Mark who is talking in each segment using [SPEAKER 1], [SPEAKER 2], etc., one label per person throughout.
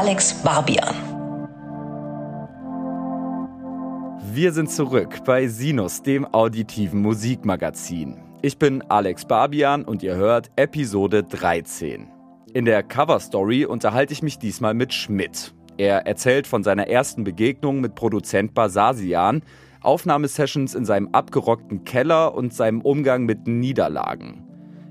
[SPEAKER 1] Alex Barbian.
[SPEAKER 2] Wir sind zurück bei Sinus, dem auditiven Musikmagazin. Ich bin Alex Barbian und ihr hört Episode 13. In der Cover Story unterhalte ich mich diesmal mit Schmidt. Er erzählt von seiner ersten Begegnung mit Produzent Basasian, Aufnahmesessions in seinem abgerockten Keller und seinem Umgang mit Niederlagen.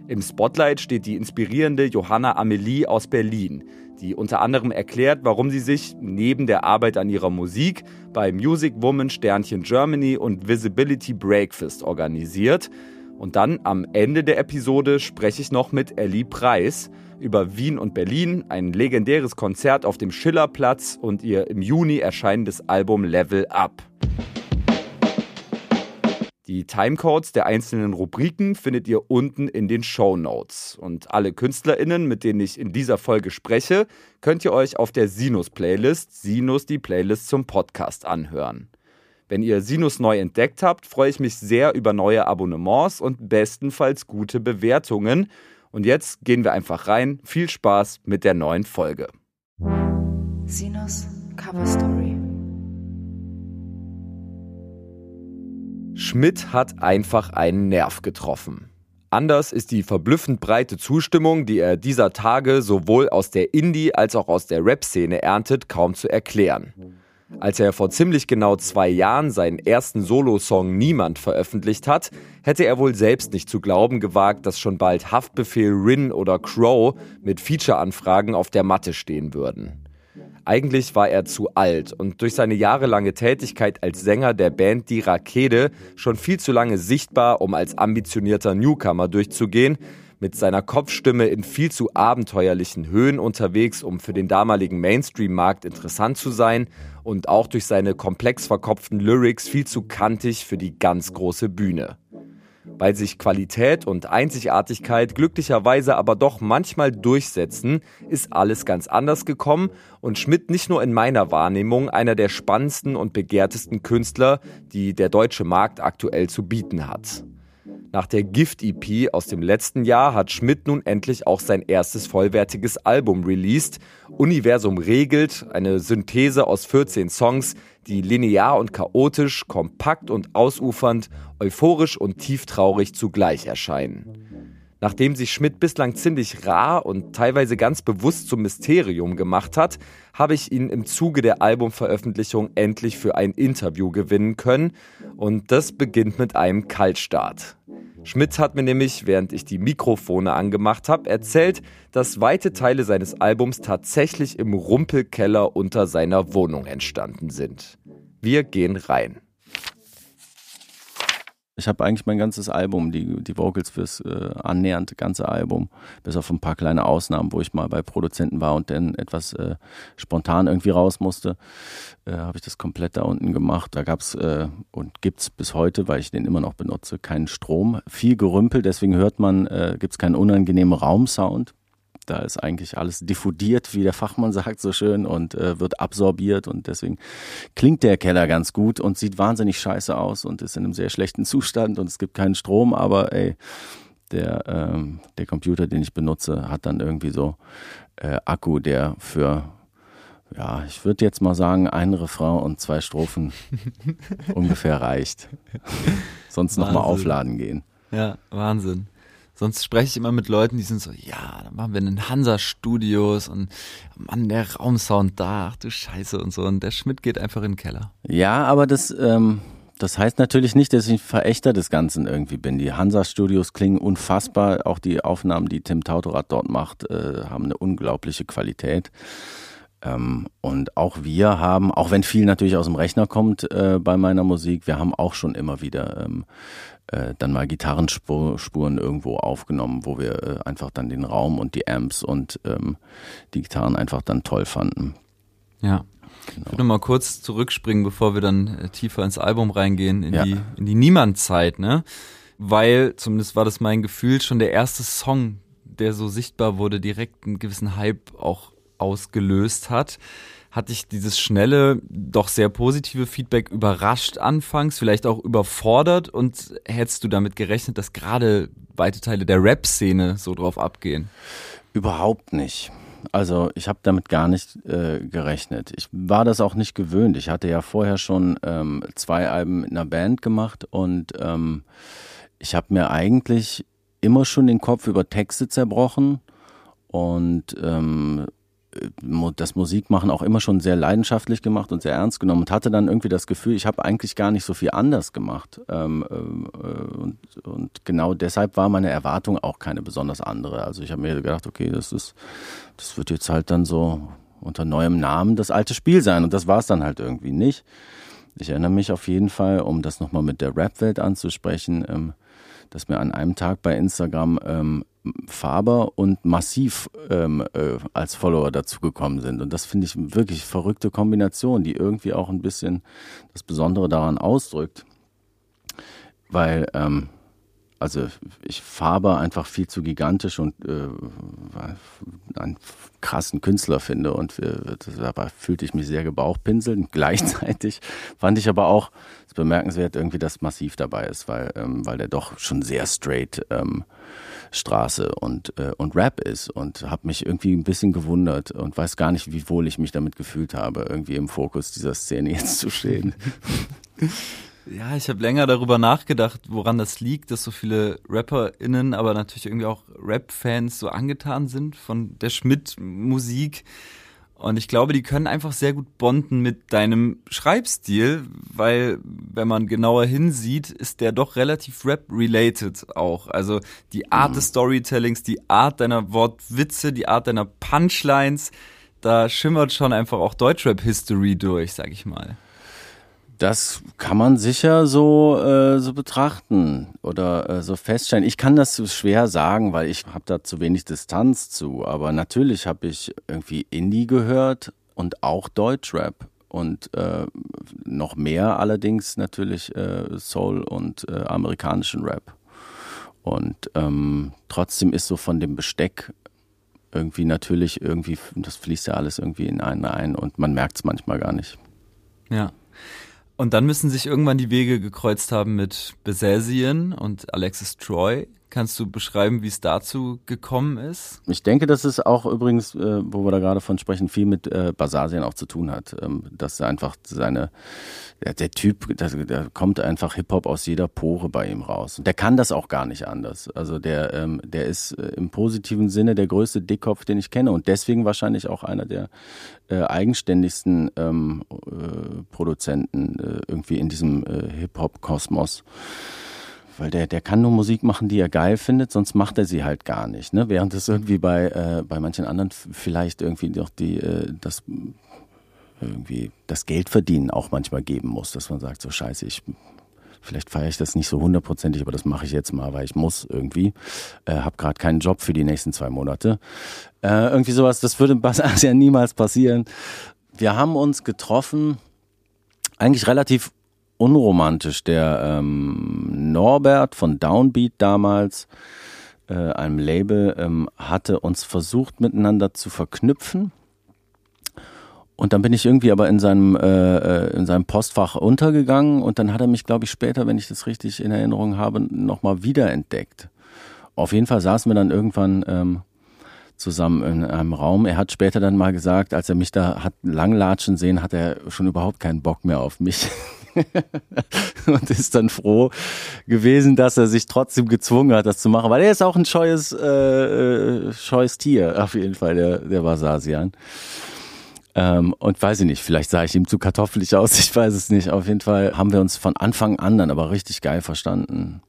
[SPEAKER 2] Im Spotlight steht die inspirierende Johanna Amelie aus Berlin, die unter anderem erklärt, warum sie sich neben der Arbeit an ihrer Musik bei Music Woman Sternchen Germany und Visibility Breakfast organisiert. Und dann am Ende der Episode spreche ich noch mit Ellie Preis über Wien und Berlin, ein legendäres Konzert auf dem Schillerplatz und ihr im Juni erscheinendes Album Level Up. Die Timecodes der einzelnen Rubriken findet ihr unten in den Show Notes. Und alle KünstlerInnen, mit denen ich in dieser Folge spreche, könnt ihr euch auf der Sinus-Playlist Sinus die Playlist zum Podcast anhören. Wenn ihr Sinus neu entdeckt habt, freue ich mich sehr über neue Abonnements und bestenfalls gute Bewertungen. Und jetzt gehen wir einfach rein. Viel Spaß mit der neuen Folge.
[SPEAKER 1] Sinus Cover Story.
[SPEAKER 2] Schmidt hat einfach einen Nerv getroffen. Anders ist die verblüffend breite Zustimmung, die er dieser Tage sowohl aus der Indie- als auch aus der Rap-Szene erntet, kaum zu erklären. Als er vor ziemlich genau zwei Jahren seinen ersten Solo-Song Niemand veröffentlicht hat, hätte er wohl selbst nicht zu glauben gewagt, dass schon bald Haftbefehl Rin oder Crow mit Feature-Anfragen auf der Matte stehen würden. Eigentlich war er zu alt und durch seine jahrelange Tätigkeit als Sänger der Band Die Rakete schon viel zu lange sichtbar, um als ambitionierter Newcomer durchzugehen, mit seiner Kopfstimme in viel zu abenteuerlichen Höhen unterwegs, um für den damaligen Mainstream-Markt interessant zu sein und auch durch seine komplex verkopften Lyrics viel zu kantig für die ganz große Bühne. Weil sich Qualität und Einzigartigkeit glücklicherweise aber doch manchmal durchsetzen, ist alles ganz anders gekommen und Schmidt nicht nur in meiner Wahrnehmung einer der spannendsten und begehrtesten Künstler, die der deutsche Markt aktuell zu bieten hat. Nach der Gift-EP aus dem letzten Jahr hat Schmidt nun endlich auch sein erstes vollwertiges Album released. Universum regelt, eine Synthese aus 14 Songs, die linear und chaotisch, kompakt und ausufernd, euphorisch und tieftraurig zugleich erscheinen. Nachdem sich Schmidt bislang ziemlich rar und teilweise ganz bewusst zum Mysterium gemacht hat, habe ich ihn im Zuge der Albumveröffentlichung endlich für ein Interview gewinnen können und das beginnt mit einem Kaltstart. Schmidt hat mir nämlich, während ich die Mikrofone angemacht habe, erzählt, dass weite Teile seines Albums tatsächlich im Rumpelkeller unter seiner Wohnung entstanden sind. Wir gehen rein.
[SPEAKER 3] Ich habe eigentlich mein ganzes Album, die, die Vocals fürs äh, annähernd ganze Album, bis auf ein paar kleine Ausnahmen, wo ich mal bei Produzenten war und dann etwas äh, spontan irgendwie raus musste, äh, habe ich das komplett da unten gemacht. Da gab es äh, und gibt es bis heute, weil ich den immer noch benutze, keinen Strom. Viel Gerümpel, deswegen hört man, äh, gibt es keinen unangenehmen Raumsound. Da ist eigentlich alles diffundiert, wie der Fachmann sagt so schön, und äh, wird absorbiert. Und deswegen klingt der Keller ganz gut und sieht wahnsinnig scheiße aus und ist in einem sehr schlechten Zustand und es gibt keinen Strom, aber ey, der, ähm, der Computer, den ich benutze, hat dann irgendwie so äh, Akku, der für ja, ich würde jetzt mal sagen, ein Refrain und zwei Strophen ungefähr reicht. Sonst nochmal aufladen gehen.
[SPEAKER 4] Ja, Wahnsinn. Sonst spreche ich immer mit Leuten, die sind so, ja, dann machen wir einen Hansa-Studios und Mann, der Raumsound da, ach du Scheiße und so. Und der Schmidt geht einfach in den Keller.
[SPEAKER 3] Ja, aber das, ähm, das heißt natürlich nicht, dass ich ein Verächter des Ganzen irgendwie bin. Die Hansa-Studios klingen unfassbar. Auch die Aufnahmen, die Tim Tautorat dort macht, äh, haben eine unglaubliche Qualität. Ähm, und auch wir haben, auch wenn viel natürlich aus dem Rechner kommt äh, bei meiner Musik, wir haben auch schon immer wieder ähm, äh, dann mal Gitarrenspuren irgendwo aufgenommen, wo wir äh, einfach dann den Raum und die Amps und ähm, die Gitarren einfach dann toll fanden.
[SPEAKER 4] Ja. Genau. Ich würde mal kurz zurückspringen, bevor wir dann äh, tiefer ins Album reingehen, in ja. die, in die Niemandzeit, ne? Weil, zumindest war das mein Gefühl, schon der erste Song, der so sichtbar wurde, direkt einen gewissen Hype auch ausgelöst hat hat dich dieses schnelle, doch sehr positive Feedback überrascht anfangs, vielleicht auch überfordert und hättest du damit gerechnet, dass gerade weite Teile der Rap-Szene so drauf abgehen?
[SPEAKER 3] Überhaupt nicht. Also ich habe damit gar nicht äh, gerechnet. Ich war das auch nicht gewöhnt. Ich hatte ja vorher schon ähm, zwei Alben mit einer Band gemacht und ähm, ich habe mir eigentlich immer schon den Kopf über Texte zerbrochen und ähm, das Musikmachen auch immer schon sehr leidenschaftlich gemacht und sehr ernst genommen und hatte dann irgendwie das Gefühl, ich habe eigentlich gar nicht so viel anders gemacht. Ähm, äh, und, und, genau deshalb war meine Erwartung auch keine besonders andere. Also ich habe mir gedacht, okay, das ist, das wird jetzt halt dann so unter neuem Namen das alte Spiel sein. Und das war es dann halt irgendwie nicht. Ich erinnere mich auf jeden Fall, um das nochmal mit der Rap-Welt anzusprechen, ähm, dass mir an einem Tag bei Instagram ähm, Faber und Massiv ähm, äh, als Follower dazugekommen sind. Und das finde ich wirklich verrückte Kombination, die irgendwie auch ein bisschen das Besondere daran ausdrückt. Weil ähm, also ich Faber einfach viel zu gigantisch und äh, einen krassen Künstler finde und äh, dabei fühlte ich mich sehr gebauchpinselt. Gleichzeitig fand ich aber auch es bemerkenswert irgendwie, dass Massiv dabei ist, weil ähm, weil der doch schon sehr straight ähm, Straße und äh, und Rap ist und habe mich irgendwie ein bisschen gewundert und weiß gar nicht, wie wohl ich mich damit gefühlt habe, irgendwie im Fokus dieser Szene jetzt zu stehen.
[SPEAKER 2] Ja, ich habe länger darüber nachgedacht, woran das liegt, dass so viele RapperInnen, aber natürlich irgendwie auch Rap-Fans so angetan sind von der Schmidt-Musik. Und ich glaube, die können einfach sehr gut bonden mit deinem Schreibstil, weil, wenn man genauer hinsieht, ist der doch relativ rap-related auch. Also die Art mhm. des Storytellings, die Art deiner Wortwitze, die Art deiner Punchlines, da schimmert schon einfach auch Deutschrap-History durch, sag ich mal.
[SPEAKER 3] Das kann man sicher so, äh, so betrachten oder äh, so feststellen. Ich kann das so schwer sagen, weil ich habe da zu wenig Distanz zu. Aber natürlich habe ich irgendwie Indie gehört und auch Deutschrap und äh, noch mehr allerdings natürlich äh, Soul und äh, amerikanischen Rap. Und ähm, trotzdem ist so von dem Besteck irgendwie natürlich irgendwie, das fließt ja alles irgendwie in einen ein und man merkt es manchmal gar nicht.
[SPEAKER 2] Ja. Und dann müssen sich irgendwann die Wege gekreuzt haben mit Besesien und Alexis Troy. Kannst du beschreiben, wie es dazu gekommen ist?
[SPEAKER 3] Ich denke, dass es auch übrigens, äh, wo wir da gerade von sprechen, viel mit äh, Basasien auch zu tun hat. Ähm, dass einfach seine, der, der Typ, der, der kommt einfach Hip-Hop aus jeder Pore bei ihm raus. Und der kann das auch gar nicht anders. Also der, ähm, der ist äh, im positiven Sinne der größte Dickkopf, den ich kenne und deswegen wahrscheinlich auch einer der äh, eigenständigsten ähm, äh, Produzenten äh, irgendwie in diesem äh, Hip-Hop-Kosmos weil der, der kann nur Musik machen, die er geil findet, sonst macht er sie halt gar nicht. Ne? Während es irgendwie bei, äh, bei manchen anderen vielleicht irgendwie doch die, äh, das irgendwie das Geld auch manchmal geben muss, dass man sagt, so scheiße, ich vielleicht feiere ich das nicht so hundertprozentig, aber das mache ich jetzt mal, weil ich muss irgendwie. Äh, habe gerade keinen Job für die nächsten zwei Monate. Äh, irgendwie sowas, das würde ja niemals passieren. Wir haben uns getroffen, eigentlich relativ unromantisch. Der ähm, Norbert von Downbeat damals, äh, einem Label, ähm, hatte uns versucht miteinander zu verknüpfen. Und dann bin ich irgendwie aber in seinem, äh, äh in seinem Postfach untergegangen und dann hat er mich, glaube ich, später, wenn ich das richtig in Erinnerung habe, nochmal wiederentdeckt. Auf jeden Fall saßen wir dann irgendwann ähm, zusammen in einem Raum. Er hat später dann mal gesagt, als er mich da hat langlatschen sehen, hat er schon überhaupt keinen Bock mehr auf mich. und ist dann froh gewesen, dass er sich trotzdem gezwungen hat, das zu machen, weil er ist auch ein scheues, äh, äh scheues Tier, auf jeden Fall, der, der Basasian. Ähm, und weiß ich nicht, vielleicht sah ich ihm zu kartoffelig aus, ich weiß es nicht. Auf jeden Fall haben wir uns von Anfang an dann aber richtig geil verstanden.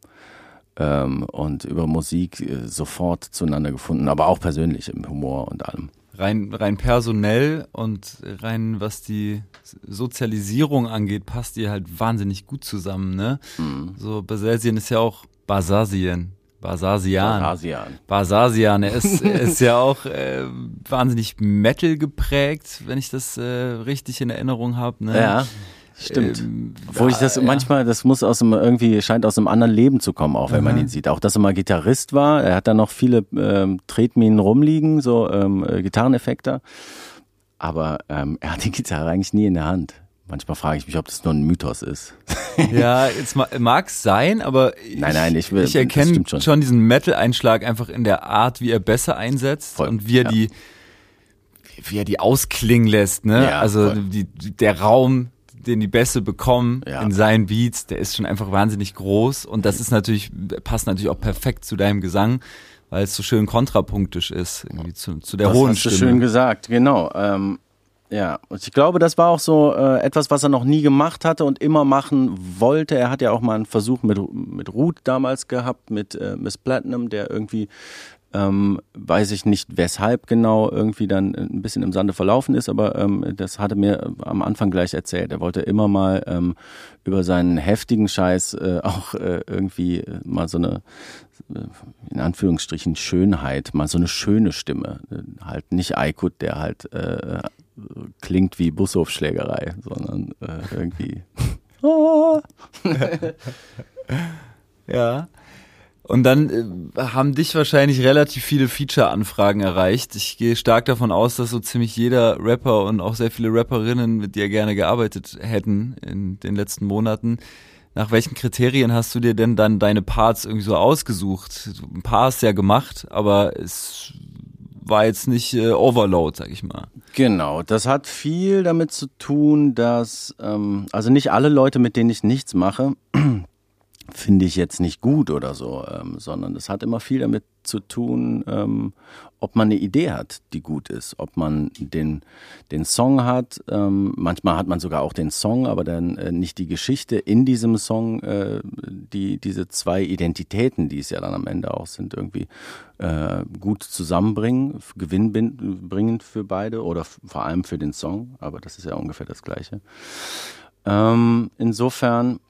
[SPEAKER 3] Ähm, und über Musik äh, sofort zueinander gefunden, aber auch persönlich im Humor und allem
[SPEAKER 2] rein, rein personell und rein was die Sozialisierung angeht, passt ihr halt wahnsinnig gut zusammen, ne? Mhm. So, Basasien ist ja auch Basasien. Basasian.
[SPEAKER 3] Basasian.
[SPEAKER 2] Basasian. Er ist, er ist ja auch äh, wahnsinnig Metal geprägt, wenn ich das äh, richtig in Erinnerung habe. Ne?
[SPEAKER 3] Ja. Stimmt. Ähm, Obwohl ich das ja. manchmal, das muss aus dem, irgendwie, scheint aus einem anderen Leben zu kommen, auch wenn mhm. man ihn sieht. Auch, dass er mal Gitarrist war. Er hat da noch viele ähm, Tretminen rumliegen, so ähm, äh, Gitarreneffekte. Aber ähm, er hat die Gitarre eigentlich nie in der Hand. Manchmal frage ich mich, ob das nur ein Mythos ist.
[SPEAKER 2] ja, jetzt mag es sein, aber ich,
[SPEAKER 3] nein, nein, ich, will,
[SPEAKER 2] ich erkenne schon. schon. diesen Metal-Einschlag einfach in der Art, wie er besser einsetzt Voll, und wie er ja. die wie er die ausklingen lässt, ne?
[SPEAKER 3] Ja,
[SPEAKER 2] also die, der Raum, den die Bässe bekommen
[SPEAKER 3] Ja.
[SPEAKER 2] in seinen Beats, der ist schon einfach wahnsinnig groß und das ist natürlich, passt natürlich auch perfekt zu deinem Gesang, weil es so schön kontrapunktisch ist, irgendwie zu, zu der
[SPEAKER 3] das
[SPEAKER 2] hohen
[SPEAKER 3] hast du
[SPEAKER 2] Stimme.
[SPEAKER 3] schön gesagt, genau. Ähm, ja, und ich glaube, das war auch so äh, etwas, was er noch nie gemacht hatte und immer machen wollte. Er hat ja auch mal einen Versuch mit, mit Ruth damals gehabt, mit äh, Miss Platinum, der irgendwie, ähm, weiß ich nicht weshalb genau, irgendwie dann ein bisschen im Sande verlaufen ist, aber ähm, das hatte mir am Anfang gleich erzählt. Er wollte immer mal ähm, über seinen heftigen Scheiß äh, auch äh, irgendwie äh, mal so eine in Anführungsstrichen Schönheit, mal so eine schöne Stimme. Äh, Halt nicht Aykut, der halt äh, klingt wie Bushofschlägerei, sondern äh, irgendwie.
[SPEAKER 2] Ja. Und dann äh, haben dich wahrscheinlich relativ viele Feature-Anfragen erreicht. Ich gehe stark davon aus, dass so ziemlich jeder Rapper und auch sehr viele Rapperinnen mit dir gerne gearbeitet hätten in den letzten Monaten. Nach welchen Kriterien hast du dir denn dann deine Parts irgendwie so ausgesucht? Ein paar hast du ja gemacht, aber es war jetzt nicht äh, Overload, sag ich mal.
[SPEAKER 3] Genau, das hat viel damit zu tun, dass, ähm, also nicht alle Leute, mit denen ich nichts mache, finde ich jetzt nicht gut oder so, ähm, sondern das hat immer viel damit zu tun, ähm, ob man eine Idee hat, die gut ist, ob man den, den Song hat. Ähm, manchmal hat man sogar auch den Song, aber dann äh, nicht die Geschichte in diesem Song, äh, die diese zwei Identitäten, die es ja dann am Ende auch sind, irgendwie äh, gut zusammenbringen, gewinnbringend für beide oder vor allem für den Song, aber das ist ja ungefähr das Gleiche. Ähm, insofern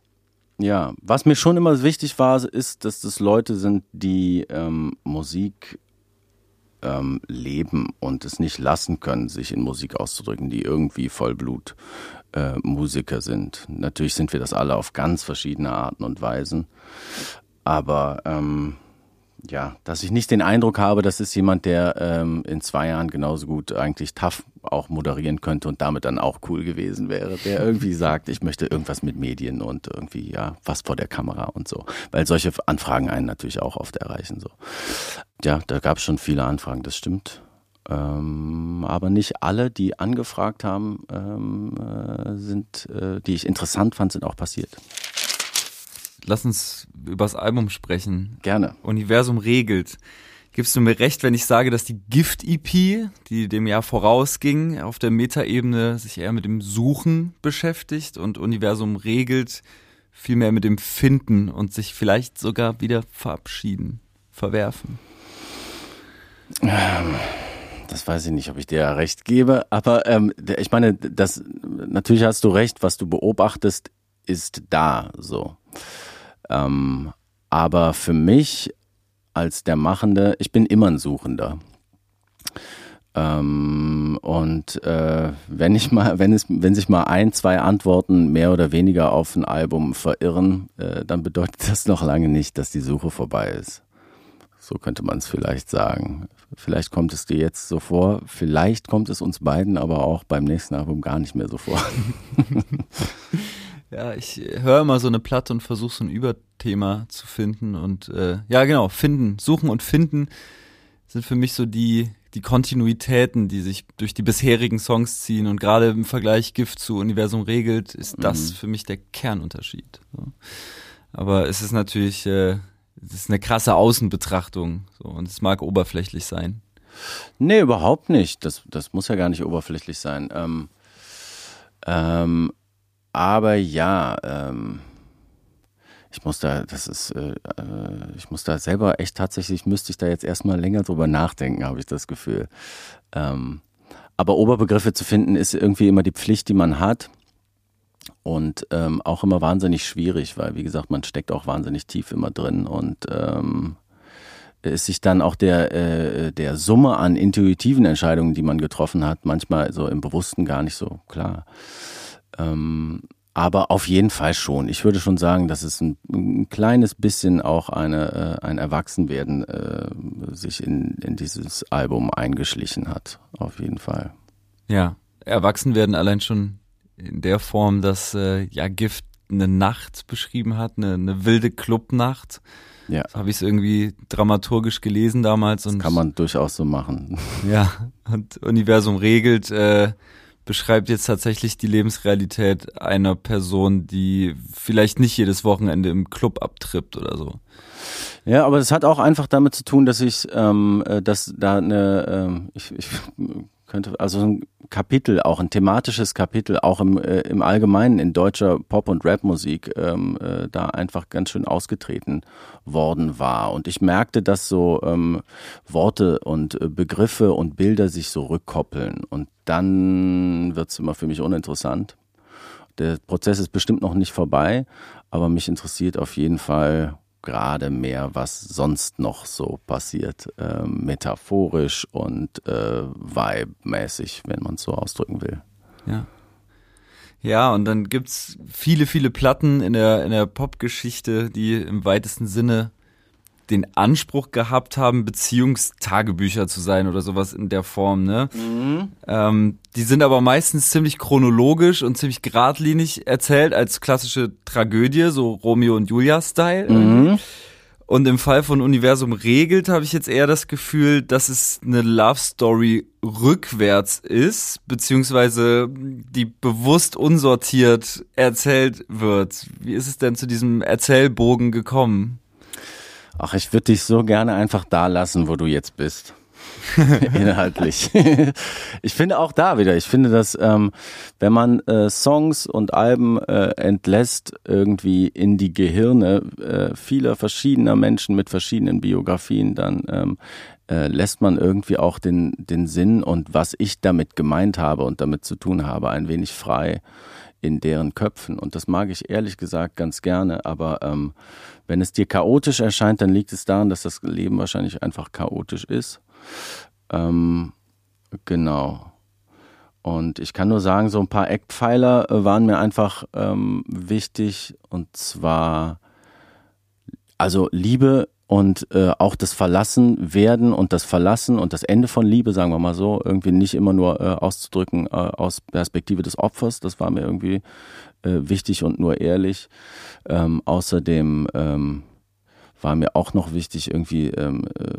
[SPEAKER 3] ja, was mir schon immer wichtig war, ist, dass das Leute sind, die ähm, Musik ähm, leben und es nicht lassen können, sich in Musik auszudrücken, die irgendwie Vollblut äh, Musiker sind. Natürlich sind wir das alle auf ganz verschiedene Arten und Weisen, aber ähm, ja, dass ich nicht den Eindruck habe, das ist jemand, der ähm, in zwei Jahren genauso gut eigentlich tough auch moderieren könnte und damit dann auch cool gewesen wäre, der irgendwie sagt, ich möchte irgendwas mit Medien und irgendwie ja was vor der Kamera und so, weil solche Anfragen einen natürlich auch oft erreichen so. Ja, da gab es schon viele Anfragen, das stimmt. Ähm, aber nicht alle, die angefragt haben, ähm, äh, sind, äh, die ich interessant fand, sind auch passiert.
[SPEAKER 2] Lass uns übers Album sprechen.
[SPEAKER 3] Gerne.
[SPEAKER 2] Universum regelt. Gibst du mir recht, wenn ich sage, dass die Gift-EP, die dem Jahr vorausging, auf der Metaebene sich eher mit dem Suchen beschäftigt und Universum regelt vielmehr mit dem Finden und sich vielleicht sogar wieder verabschieden, verwerfen?
[SPEAKER 3] Das weiß ich nicht, ob ich dir ja recht gebe, aber ähm, ich meine, das natürlich hast du recht, was du beobachtest, ist da so. Ähm, aber für mich als der Machende, ich bin immer ein Suchender. Ähm, und äh, wenn ich mal, wenn es, wenn sich mal ein, zwei Antworten mehr oder weniger auf ein Album verirren, äh, dann bedeutet das noch lange nicht, dass die Suche vorbei ist. So könnte man es vielleicht sagen. Vielleicht kommt es dir jetzt so vor, vielleicht kommt es uns beiden aber auch beim nächsten Album gar nicht mehr so vor.
[SPEAKER 2] Ja, ich höre immer so eine Platte und versuche so ein Überthema zu finden und äh, ja genau, finden, suchen und finden sind für mich so die die Kontinuitäten, die sich durch die bisherigen Songs ziehen und gerade im Vergleich Gift zu Universum regelt, ist das für mich der Kernunterschied. So. Aber es ist natürlich, äh, es ist eine krasse Außenbetrachtung so, und es mag oberflächlich sein.
[SPEAKER 3] Nee, überhaupt nicht. Das, das muss ja gar nicht oberflächlich sein. Ähm, ähm, aber ja, ähm, ich muss da, das ist, äh, äh, ich muss da selber echt tatsächlich, müsste ich da jetzt erstmal länger drüber nachdenken, habe ich das Gefühl. Ähm, aber Oberbegriffe zu finden, ist irgendwie immer die Pflicht, die man hat. Und ähm, auch immer wahnsinnig schwierig, weil, wie gesagt, man steckt auch wahnsinnig tief immer drin und ähm, ist sich dann auch der, äh, der Summe an intuitiven Entscheidungen, die man getroffen hat, manchmal so im Bewussten gar nicht so klar. Ähm, aber auf jeden Fall schon. Ich würde schon sagen, dass es ein, ein kleines bisschen auch eine, äh, ein Erwachsenwerden äh, sich in, in dieses Album eingeschlichen hat. Auf jeden Fall.
[SPEAKER 2] Ja, erwachsen werden allein schon in der Form, dass äh, ja Gift eine Nacht beschrieben hat, eine, eine wilde Clubnacht. Ja. So habe ich es irgendwie dramaturgisch gelesen damals.
[SPEAKER 3] Und, das kann man durchaus so machen.
[SPEAKER 2] Ja, und Universum regelt, äh, beschreibt jetzt tatsächlich die Lebensrealität einer Person, die vielleicht nicht jedes Wochenende im Club abtrippt oder so.
[SPEAKER 3] Ja, aber das hat auch einfach damit zu tun, dass ich, ähm, äh, dass da eine, ähm, ich, ich könnte, also ein Kapitel, auch ein thematisches Kapitel, auch im, äh, im Allgemeinen in deutscher Pop- und Rapmusik ähm, äh, da einfach ganz schön ausgetreten worden war. Und ich merkte, dass so ähm, Worte und äh, Begriffe und Bilder sich so rückkoppeln. Und dann wird's immer für mich uninteressant. Der Prozess ist bestimmt noch nicht vorbei, aber mich interessiert auf jeden Fall gerade mehr, was sonst noch so passiert, äh, metaphorisch und äh, vibe-mäßig, wenn man es so ausdrücken will.
[SPEAKER 2] Ja. Ja, und dann gibt's viele, viele Platten in der, in der Popgeschichte, die im weitesten Sinne den Anspruch gehabt haben, Beziehungstagebücher zu sein oder sowas in der Form, ne? Mhm. Ähm, die sind aber meistens ziemlich chronologisch und ziemlich geradlinig erzählt als klassische Tragödie, so Romeo und Julia-Style. Mhm. Und im Fall von Universum regelt habe ich jetzt eher das Gefühl, dass es eine Love Story rückwärts ist, beziehungsweise die bewusst unsortiert erzählt wird. Wie ist es denn zu diesem Erzählbogen gekommen?
[SPEAKER 3] Ach, ich würde dich so gerne einfach da lassen, wo du jetzt bist. Inhaltlich. ich finde auch da wieder, ich finde, dass ähm, wenn man äh, Songs und Alben äh, entlässt irgendwie in die Gehirne äh, vieler verschiedener Menschen mit verschiedenen Biografien, dann ähm, äh, lässt man irgendwie auch den, den Sinn und was ich damit gemeint habe und damit zu tun habe, ein wenig frei in deren Köpfen. Und das mag ich ehrlich gesagt ganz gerne, aber ähm, wenn es dir chaotisch erscheint, dann liegt es daran, dass das Leben wahrscheinlich einfach chaotisch ist. Ähm, genau. Und ich kann nur sagen, so ein paar Eckpfeiler äh, waren mir einfach ähm, wichtig. Und zwar, also Liebe und äh, auch das Verlassen werden und das Verlassen und das Ende von Liebe, sagen wir mal so, irgendwie nicht immer nur äh, auszudrücken äh, aus Perspektive des Opfers. Das war mir irgendwie äh, wichtig und nur ehrlich. Ähm, außerdem ähm, war mir auch noch wichtig, irgendwie ähm, äh,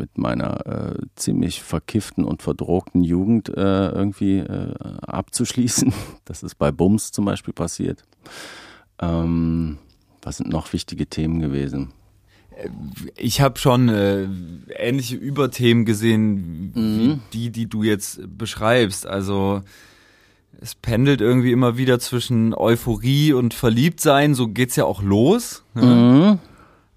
[SPEAKER 3] mit meiner äh, ziemlich verkifften und verdrogten Jugend äh, irgendwie äh, abzuschließen. Das ist bei Bums zum Beispiel passiert. Ähm, was sind noch wichtige Themen gewesen?
[SPEAKER 2] ich habe schon äh, ähnliche Überthemen gesehen, wie mhm. die, die du jetzt beschreibst. Also es pendelt irgendwie immer wieder zwischen Euphorie und Verliebtsein, so geht's ja auch los. Ne? Mhm.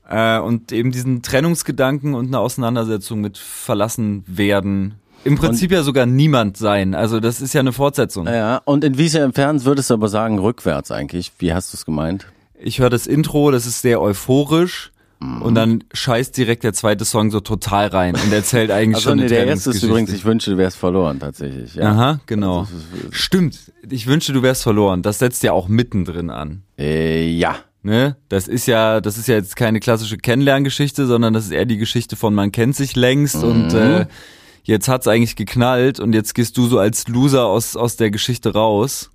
[SPEAKER 2] Äh, und eben diesen Trennungsgedanken und eine Auseinandersetzung mit verlassen werden. Im Prinzip und, ja sogar niemand sein. Also das ist ja eine Fortsetzung.
[SPEAKER 3] Ja, und inwiefern würdest du aber sagen, rückwärts eigentlich? Wie hast du es gemeint?
[SPEAKER 2] Ich höre das Intro, das ist sehr euphorisch. Und dann scheißt direkt der zweite Song so total rein und erzählt eigentlich also schon nee,
[SPEAKER 3] der erste ist übrigens, ich wünschte, du wärst verloren tatsächlich. Ja.
[SPEAKER 2] Aha, genau. Also, Stimmt. Ich wünschte, du wärst verloren. Das setzt ja auch mittendrin an.
[SPEAKER 3] Äh, ja.
[SPEAKER 2] Ne? Das ist ja, das ist ja jetzt keine klassische Kennenlerngeschichte, sondern das ist eher die Geschichte von man kennt sich längst mhm. und äh, jetzt hat's eigentlich geknallt und jetzt gehst du so als Loser aus aus der Geschichte raus.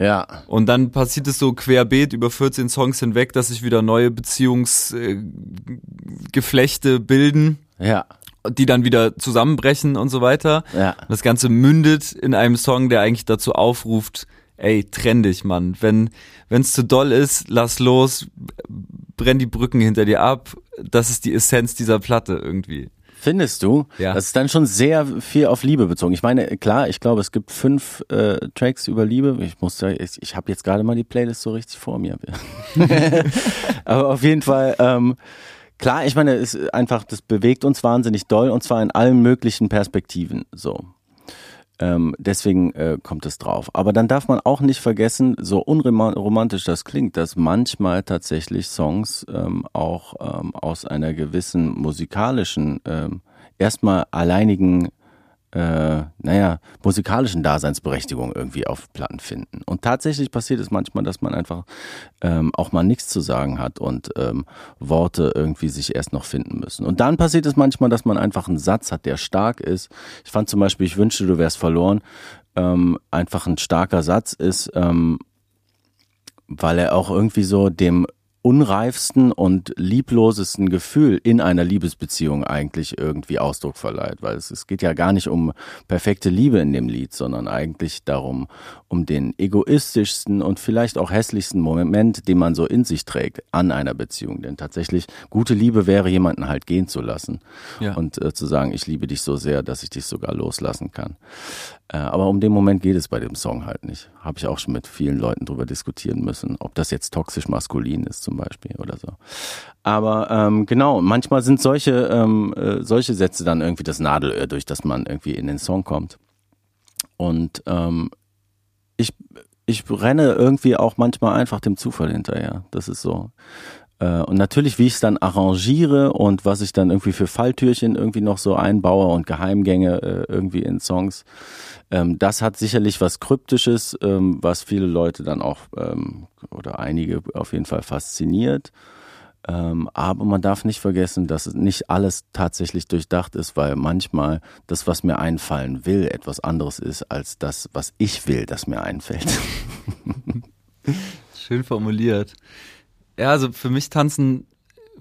[SPEAKER 3] Ja.
[SPEAKER 2] Und dann passiert es so querbeet über 14 Songs hinweg, dass sich wieder neue Beziehungsgeflechte äh, bilden.
[SPEAKER 3] Ja.
[SPEAKER 2] Die dann wieder zusammenbrechen und so weiter.
[SPEAKER 3] Ja.
[SPEAKER 2] Das Ganze mündet in einem Song, der eigentlich dazu aufruft, ey, trenn dich, Mann. Wenn wenn's zu doll ist, lass los, brenn die Brücken hinter dir ab. Das ist die Essenz dieser Platte irgendwie.
[SPEAKER 3] Findest du?
[SPEAKER 2] Ja.
[SPEAKER 3] Das ist dann schon sehr viel auf Liebe bezogen. Ich meine, klar, ich glaube, es gibt fünf äh, Tracks über Liebe. Ich muss sagen, ich, ich habe jetzt gerade mal die Playlist so richtig vor mir. Aber auf jeden Fall, ähm, klar, ich meine, es ist einfach, das bewegt uns wahnsinnig doll und zwar in allen möglichen Perspektiven. So. Ähm, deswegen äh, kommt es drauf. Aber dann darf man auch nicht vergessen, so unromantisch das klingt, dass manchmal tatsächlich Songs ähm, auch ähm, aus einer gewissen musikalischen, ähm, erstmal alleinigen äh, naja, musikalischen Daseinsberechtigung irgendwie auf Platten finden. Und tatsächlich passiert es manchmal, dass man einfach ähm, auch mal nichts zu sagen hat und ähm, Worte irgendwie sich erst noch finden müssen. Und dann passiert es manchmal, dass man einfach einen Satz hat, der stark ist. Ich fand zum Beispiel, ich wünschte, du wärst verloren, ähm, einfach ein starker Satz ist, ähm, weil er auch irgendwie so dem unreifsten und lieblosesten Gefühl in einer Liebesbeziehung eigentlich irgendwie Ausdruck verleiht, weil es, es geht ja gar nicht um perfekte Liebe in dem Lied, sondern eigentlich darum, um den egoistischsten und vielleicht auch hässlichsten Moment, den man so in sich trägt an einer Beziehung. Denn tatsächlich gute Liebe wäre, jemanden halt gehen zu lassen ja. und äh, zu sagen, ich liebe dich so sehr, dass ich dich sogar loslassen kann. Äh, aber um den Moment geht es bei dem Song halt nicht. Habe ich auch schon mit vielen Leuten drüber diskutieren müssen, ob das jetzt toxisch maskulin ist zum Beispiel oder so. Aber ähm, genau, manchmal sind solche, ähm, äh, solche Sätze dann irgendwie das Nadelöhr, durch das man irgendwie in den Song kommt. Und ähm, ich, ich renne irgendwie auch manchmal einfach dem Zufall hinterher. Das ist so. Äh, und natürlich, wie ich es dann arrangiere und was ich dann irgendwie für Falltürchen irgendwie noch so einbaue und Geheimgänge äh, irgendwie in Songs, ähm, das hat sicherlich was Kryptisches, ähm, was viele Leute dann auch ähm, oder einige auf jeden Fall fasziniert. Aber man darf nicht vergessen, dass nicht alles tatsächlich durchdacht ist, weil manchmal das, was mir einfallen will, etwas anderes ist als das, was ich will, dass mir einfällt.
[SPEAKER 2] Schön formuliert. Ja, also für mich tanzen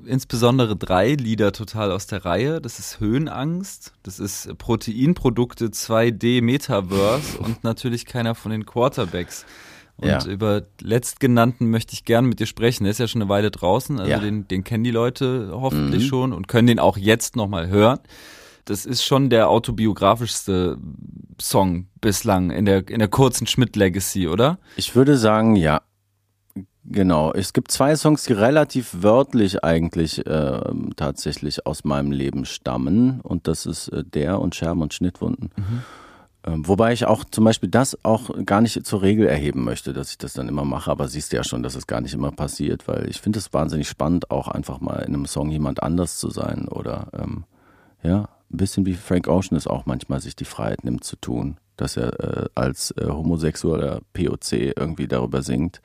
[SPEAKER 2] insbesondere drei Lieder total aus der Reihe. Das ist Höhenangst, das ist Proteinprodukte 2D Metaverse und natürlich keiner von den Quarterbacks. Und ja. über letztgenannten möchte ich gern mit dir sprechen. Der ist ja schon eine Weile draußen, also ja. den, den kennen die Leute hoffentlich mhm. schon und können den auch jetzt nochmal hören. Das ist schon der autobiografischste Song bislang in der, in der kurzen Schmidt-Legacy, oder?
[SPEAKER 3] Ich würde sagen, ja. Genau, es gibt zwei Songs, die relativ wörtlich eigentlich äh, tatsächlich aus meinem Leben stammen und das ist äh, der und Scherben und Schnittwunden. Mhm. Ähm, wobei ich auch zum Beispiel das auch gar nicht zur Regel erheben möchte, dass ich das dann immer mache, aber siehst du ja schon, dass es gar nicht immer passiert, weil ich finde es wahnsinnig spannend, auch einfach mal in einem Song jemand anders zu sein oder ähm, ja, ein bisschen wie Frank Ocean es auch manchmal sich die Freiheit nimmt zu tun, dass er äh, als äh, homosexueller POC irgendwie darüber singt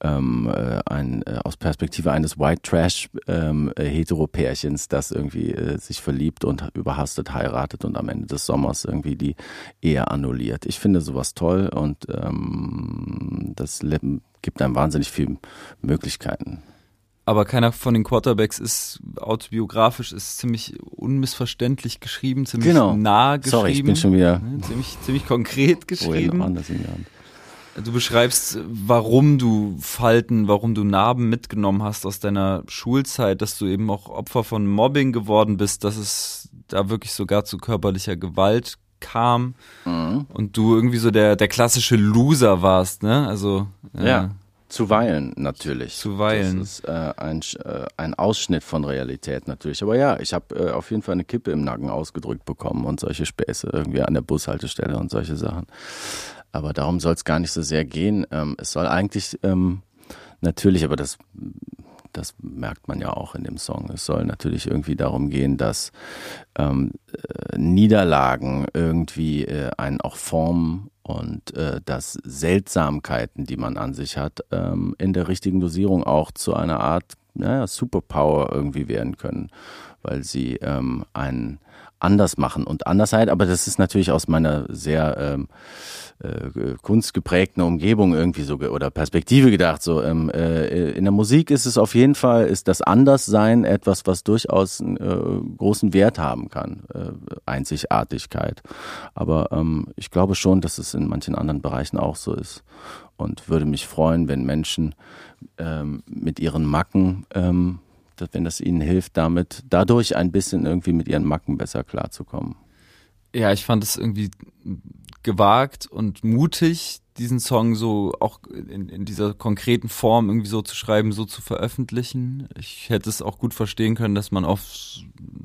[SPEAKER 3] ähm, äh, ein, äh, aus Perspektive eines White Trash ähm, äh, Heteropärchens, das irgendwie äh, sich verliebt und überhastet heiratet und am Ende des Sommers irgendwie die Ehe annulliert. Ich finde sowas toll und ähm, das gibt einem wahnsinnig viele Möglichkeiten.
[SPEAKER 2] Aber keiner von den Quarterbacks ist autobiografisch, ist ziemlich unmissverständlich geschrieben, ziemlich genau. nah geschrieben.
[SPEAKER 3] Sorry, ich bin schon wieder
[SPEAKER 2] ziemlich, ziemlich konkret geschrieben. Wohin, Du beschreibst, warum du Falten, warum du Narben mitgenommen hast aus deiner Schulzeit, dass du eben auch Opfer von Mobbing geworden bist, dass es da wirklich sogar zu körperlicher Gewalt kam mhm. und du irgendwie so der, der klassische Loser warst, ne? Also
[SPEAKER 3] äh, ja. Zuweilen natürlich.
[SPEAKER 2] Zuweilen.
[SPEAKER 3] Das ist äh, ein, äh, ein Ausschnitt von Realität natürlich. Aber ja, ich habe äh, auf jeden Fall eine Kippe im Nacken ausgedrückt bekommen und solche Späße irgendwie an der Bushaltestelle und solche Sachen. Aber darum soll es gar nicht so sehr gehen. Ähm, es soll eigentlich ähm, natürlich, aber das, das merkt man ja auch in dem Song, es soll natürlich irgendwie darum gehen, dass ähm, äh, Niederlagen irgendwie äh, einen auch formen und äh, dass Seltsamkeiten, die man an sich hat, ähm, in der richtigen Dosierung auch zu einer Art naja, Superpower irgendwie werden können, weil sie ähm, einen anders machen und Andersheit, aber das ist natürlich aus meiner sehr ähm, äh, kunstgeprägten Umgebung irgendwie so oder Perspektive gedacht. So ähm, äh, in der Musik ist es auf jeden Fall ist das Anderssein etwas, was durchaus einen äh, großen Wert haben kann, äh, Einzigartigkeit. Aber ähm, ich glaube schon, dass es in manchen anderen Bereichen auch so ist und würde mich freuen, wenn Menschen ähm, mit ihren Macken ähm, wenn das ihnen hilft, damit dadurch ein bisschen irgendwie mit ihren Macken besser klarzukommen.
[SPEAKER 2] Ja, ich fand es irgendwie gewagt und mutig, diesen Song so auch in, in dieser konkreten Form irgendwie so zu schreiben, so zu veröffentlichen. Ich hätte es auch gut verstehen können, dass man auf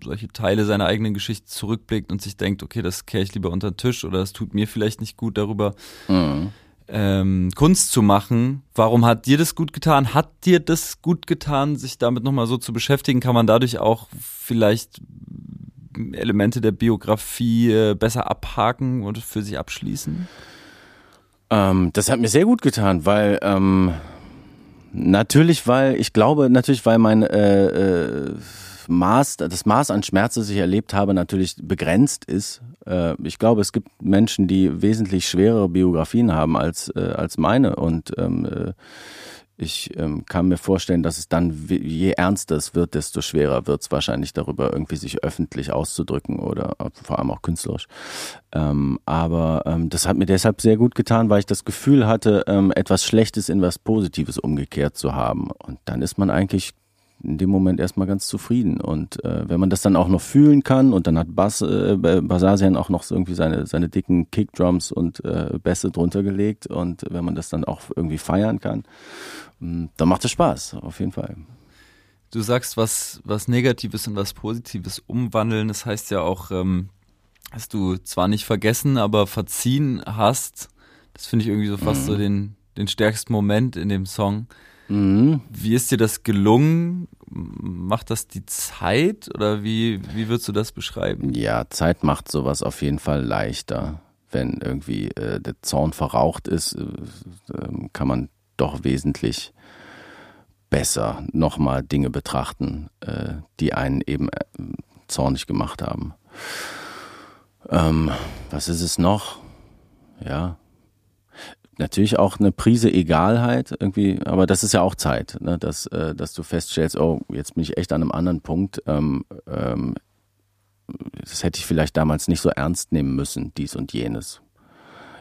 [SPEAKER 2] solche Teile seiner eigenen Geschichte zurückblickt und sich denkt, okay, das kehre ich lieber unter den Tisch oder das tut mir vielleicht nicht gut, darüber mhm. Ähm, Kunst zu machen. Warum hat dir das gut getan? Hat dir das gut getan, sich damit nochmal so zu beschäftigen? Kann man dadurch auch vielleicht Elemente der Biografie äh, besser abhaken und für sich abschließen?
[SPEAKER 3] Ähm, das hat mir sehr gut getan, weil ähm, natürlich, weil ich glaube, natürlich, weil mein äh, äh, Maß, das Maß an Schmerz, das ich erlebt habe, natürlich begrenzt ist. Äh, ich glaube, es gibt Menschen, die wesentlich schwerere Biografien haben als, äh, als meine und ähm, äh, ich ähm, kann mir vorstellen, dass es dann, je ernster es wird, desto schwerer wird es wahrscheinlich darüber, irgendwie sich öffentlich auszudrücken oder vor allem auch künstlerisch. Ähm, aber ähm, das hat mir deshalb sehr gut getan, weil ich das Gefühl hatte, ähm, etwas Schlechtes in was Positives umgekehrt zu haben. Und dann ist man eigentlich in dem Moment erstmal ganz zufrieden. Und äh, wenn man das dann auch noch fühlen kann und dann hat Bas, äh, Basasian auch noch irgendwie seine, seine dicken Kickdrums und äh, Bässe drunter gelegt und wenn man das dann auch irgendwie feiern kann, mh, dann macht es Spaß, auf jeden Fall.
[SPEAKER 2] Du sagst, was, was Negatives und was Positives umwandeln. Das heißt ja auch, ähm, dass du zwar nicht vergessen, aber verziehen hast. Das finde ich irgendwie so fast mhm. so den, den stärksten Moment in dem Song. Mhm. Wie ist dir das gelungen? Macht das die Zeit oder wie, wie würdest du das beschreiben?
[SPEAKER 3] Ja, Zeit macht sowas auf jeden Fall leichter. Wenn irgendwie äh, der Zorn verraucht ist, äh, ähm, kann man doch wesentlich besser nochmal Dinge betrachten, äh, die einen eben äh, zornig gemacht haben. Ähm, was ist es noch? Ja, natürlich auch eine Prise Egalheit irgendwie, aber das ist ja auch Zeit, ne? dass, äh, dass du feststellst, oh, jetzt bin ich echt an einem anderen Punkt. Ähm, ähm, das hätte ich vielleicht damals nicht so ernst nehmen müssen, dies und jenes.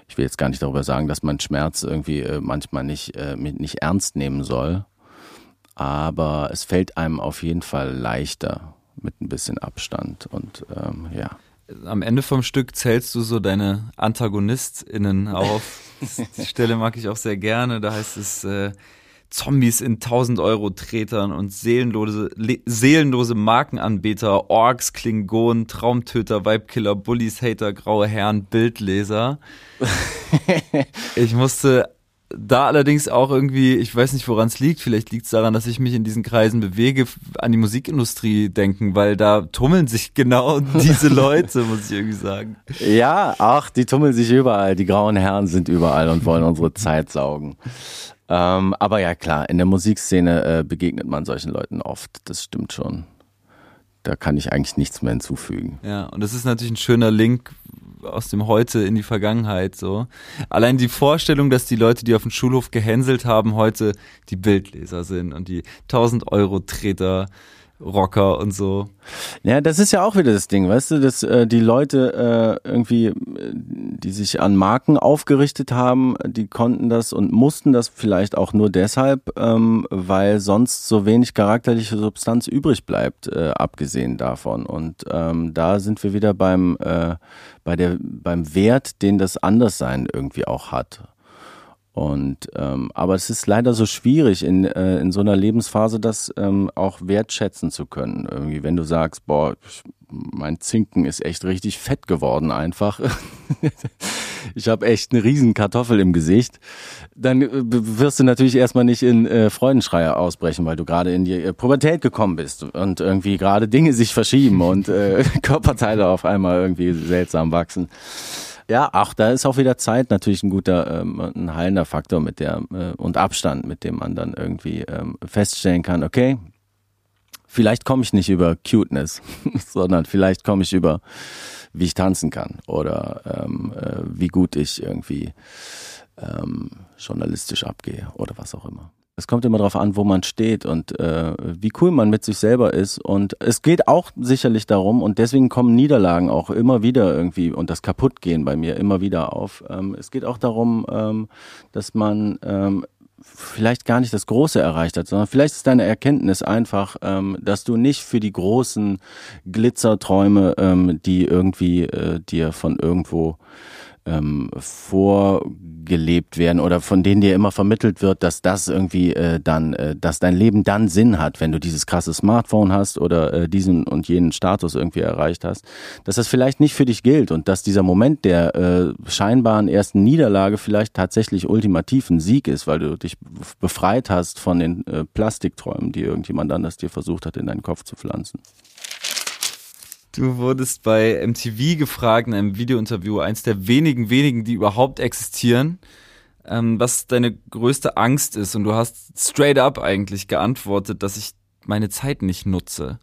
[SPEAKER 3] Ich will jetzt gar nicht darüber sagen, dass man Schmerz irgendwie äh, manchmal nicht, äh, nicht ernst nehmen soll, aber es fällt einem auf jeden Fall leichter mit ein bisschen Abstand und ähm, ja
[SPEAKER 2] am Ende vom Stück zählst du so deine AntagonistInnen auf. Die Stelle mag ich auch sehr gerne. Da heißt es äh, Zombies in 1000 Euro Tretern und seelenlose, seelenlose Markenanbeter, Orks, Klingonen, Traumtöter, Weibkiller, Bullies, Hater, graue Herren, Bildleser. ich musste da allerdings auch irgendwie, ich weiß nicht, woran es liegt, vielleicht liegt es daran, dass ich mich in diesen Kreisen bewege, an die Musikindustrie denken, weil da tummeln sich genau diese Leute, muss ich irgendwie sagen.
[SPEAKER 3] Ja, ach, die tummeln sich überall. Die grauen Herren sind überall und wollen unsere Zeit saugen. Ähm, aber ja, klar, in der Musikszene äh, begegnet man solchen Leuten oft. Das stimmt schon. Da kann ich eigentlich nichts mehr hinzufügen.
[SPEAKER 2] Ja, und das ist natürlich ein schöner Link, aus dem Heute in die Vergangenheit so. Allein die Vorstellung, dass die Leute, die auf dem Schulhof gehänselt haben, heute die Bildleser sind und die 1000 Euro Treter Rocker und so.
[SPEAKER 3] Ja, das ist ja auch wieder das Ding, weißt du, dass äh, die Leute äh, irgendwie, äh, die sich an Marken aufgerichtet haben, die konnten das und mussten das vielleicht auch nur deshalb, ähm, weil sonst so wenig charakterliche Substanz übrig bleibt, äh, abgesehen davon. Und ähm, da sind wir wieder beim, äh, bei der, beim Wert, den das Anderssein irgendwie auch hat. Und ähm, aber es ist leider so schwierig in, äh, in so einer Lebensphase, das ähm, auch wertschätzen zu können. Irgendwie, wenn du sagst, boah, mein Zinken ist echt richtig fett geworden einfach. ich habe echt eine riesen Kartoffel im Gesicht. Dann äh, wirst du natürlich erstmal nicht in äh, Freudenschreie ausbrechen, weil du gerade in die äh, Pubertät gekommen bist und irgendwie gerade Dinge sich verschieben und äh, Körperteile auf einmal irgendwie seltsam wachsen. Ja, ach, da ist auch wieder Zeit natürlich ein guter, ähm, ein heilender Faktor mit der äh, und Abstand, mit dem man dann irgendwie ähm, feststellen kann, okay, vielleicht komme ich nicht über Cuteness, sondern vielleicht komme ich über, wie ich tanzen kann oder ähm, äh, wie gut ich irgendwie ähm, journalistisch abgehe oder was auch immer. Es kommt immer darauf an, wo man steht und äh, wie cool man mit sich selber ist. Und es geht auch sicherlich darum, und deswegen kommen Niederlagen auch immer wieder irgendwie und das Kaputtgehen bei mir immer wieder auf. Ähm, es geht auch darum, ähm, dass man ähm, vielleicht gar nicht das Große erreicht hat, sondern vielleicht ist deine Erkenntnis einfach, ähm, dass du nicht für die großen Glitzerträume, ähm, die irgendwie äh, dir von irgendwo ähm, vorgelebt werden oder von denen dir immer vermittelt wird, dass das irgendwie äh, dann, äh, dass dein Leben dann Sinn hat, wenn du dieses krasse Smartphone hast oder äh, diesen und jenen Status irgendwie erreicht hast, dass das vielleicht nicht für dich gilt und dass dieser Moment der äh, scheinbaren ersten Niederlage vielleicht tatsächlich ultimativ ein Sieg ist, weil du dich befreit hast von den äh, Plastikträumen, die irgendjemand anders dir versucht hat, in deinen Kopf zu pflanzen.
[SPEAKER 2] Du wurdest bei MTV gefragt in einem Videointerview, eins der wenigen, wenigen, die überhaupt existieren, ähm, was deine größte Angst ist. Und du hast straight up eigentlich geantwortet, dass ich meine Zeit nicht nutze.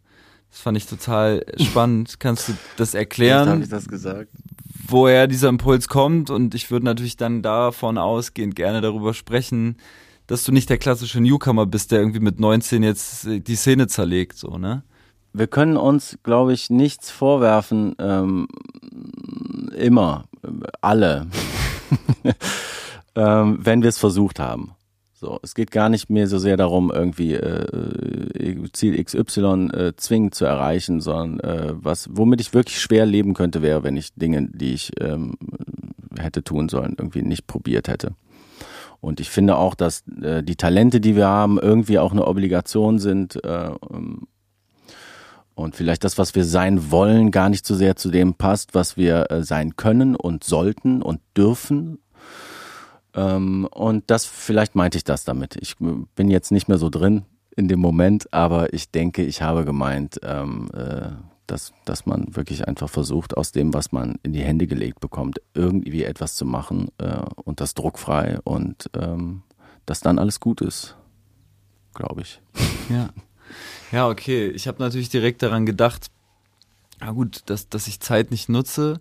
[SPEAKER 2] Das fand ich total spannend. Kannst du das erklären?
[SPEAKER 3] habe ich das gesagt.
[SPEAKER 2] Woher dieser Impuls kommt und ich würde natürlich dann davon ausgehend gerne darüber sprechen, dass du nicht der klassische Newcomer bist, der irgendwie mit 19 jetzt die Szene zerlegt, so, ne?
[SPEAKER 3] Wir können uns, glaube ich, nichts vorwerfen, ähm, immer, alle, ähm, wenn wir es versucht haben. So, es geht gar nicht mehr so sehr darum, irgendwie äh, Ziel XY äh, zwingend zu erreichen, sondern äh, was, womit ich wirklich schwer leben könnte, wäre, wenn ich Dinge, die ich ähm, hätte tun sollen, irgendwie nicht probiert hätte. Und ich finde auch, dass äh, die Talente, die wir haben, irgendwie auch eine Obligation sind. Äh, ähm, und vielleicht das, was wir sein wollen, gar nicht so sehr zu dem passt, was wir äh, sein können und sollten und dürfen, ähm, und das, vielleicht meinte ich das damit. Ich bin jetzt nicht mehr so drin in dem Moment, aber ich denke, ich habe gemeint, ähm, äh, dass, dass man wirklich einfach versucht, aus dem, was man in die Hände gelegt bekommt, irgendwie etwas zu machen äh, und das druckfrei und ähm, dass dann alles gut ist, glaube ich.
[SPEAKER 2] Ja. Ja, okay. Ich habe natürlich direkt daran gedacht, na gut, dass, dass ich Zeit nicht nutze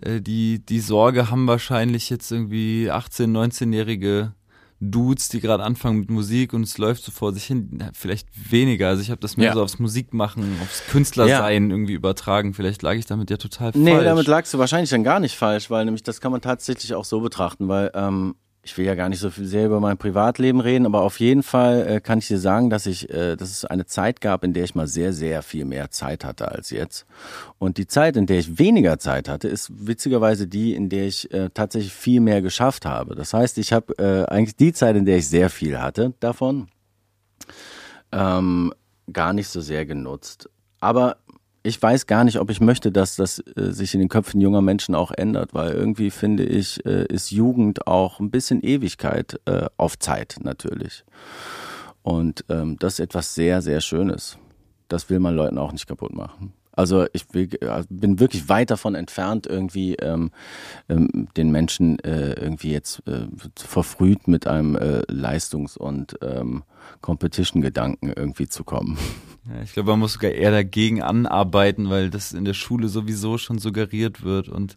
[SPEAKER 2] äh, die, die Sorge haben wahrscheinlich jetzt irgendwie 18-, 19-jährige Dudes, die gerade anfangen mit Musik und es läuft so vor sich hin, vielleicht weniger. Also ich habe das mehr ja. so aufs Musikmachen, aufs Künstlersein ja. irgendwie übertragen. Vielleicht lag ich damit ja total falsch.
[SPEAKER 3] Nee, damit lagst du wahrscheinlich dann gar nicht falsch, weil nämlich das kann man tatsächlich auch so betrachten, weil ähm, ich will ja gar nicht so viel sehr über mein Privatleben reden, aber auf jeden Fall äh, kann ich dir sagen, dass ich, äh, dass es eine Zeit gab, in der ich mal sehr, sehr viel mehr Zeit hatte als jetzt. Und die Zeit, in der ich weniger Zeit hatte, ist witzigerweise die, in der ich äh, tatsächlich viel mehr geschafft habe. Das heißt, ich habe äh, eigentlich die Zeit, in der ich sehr viel hatte davon, ähm, gar nicht so sehr genutzt. Aber ich weiß gar nicht, ob ich möchte, dass das äh, sich in den Köpfen junger Menschen auch ändert, weil irgendwie finde ich, äh, ist Jugend auch ein bisschen Ewigkeit äh, auf Zeit natürlich. Und ähm, das ist etwas sehr, sehr Schönes. Das will man Leuten auch nicht kaputt machen. Also ich äh, bin wirklich weit davon entfernt, irgendwie ähm, ähm, den Menschen äh, irgendwie jetzt äh, verfrüht mit einem äh, Leistungs- und ähm, Competition-Gedanken irgendwie zu kommen.
[SPEAKER 2] Ja, ich glaube, man muss sogar eher dagegen anarbeiten, weil das in der Schule sowieso schon suggeriert wird und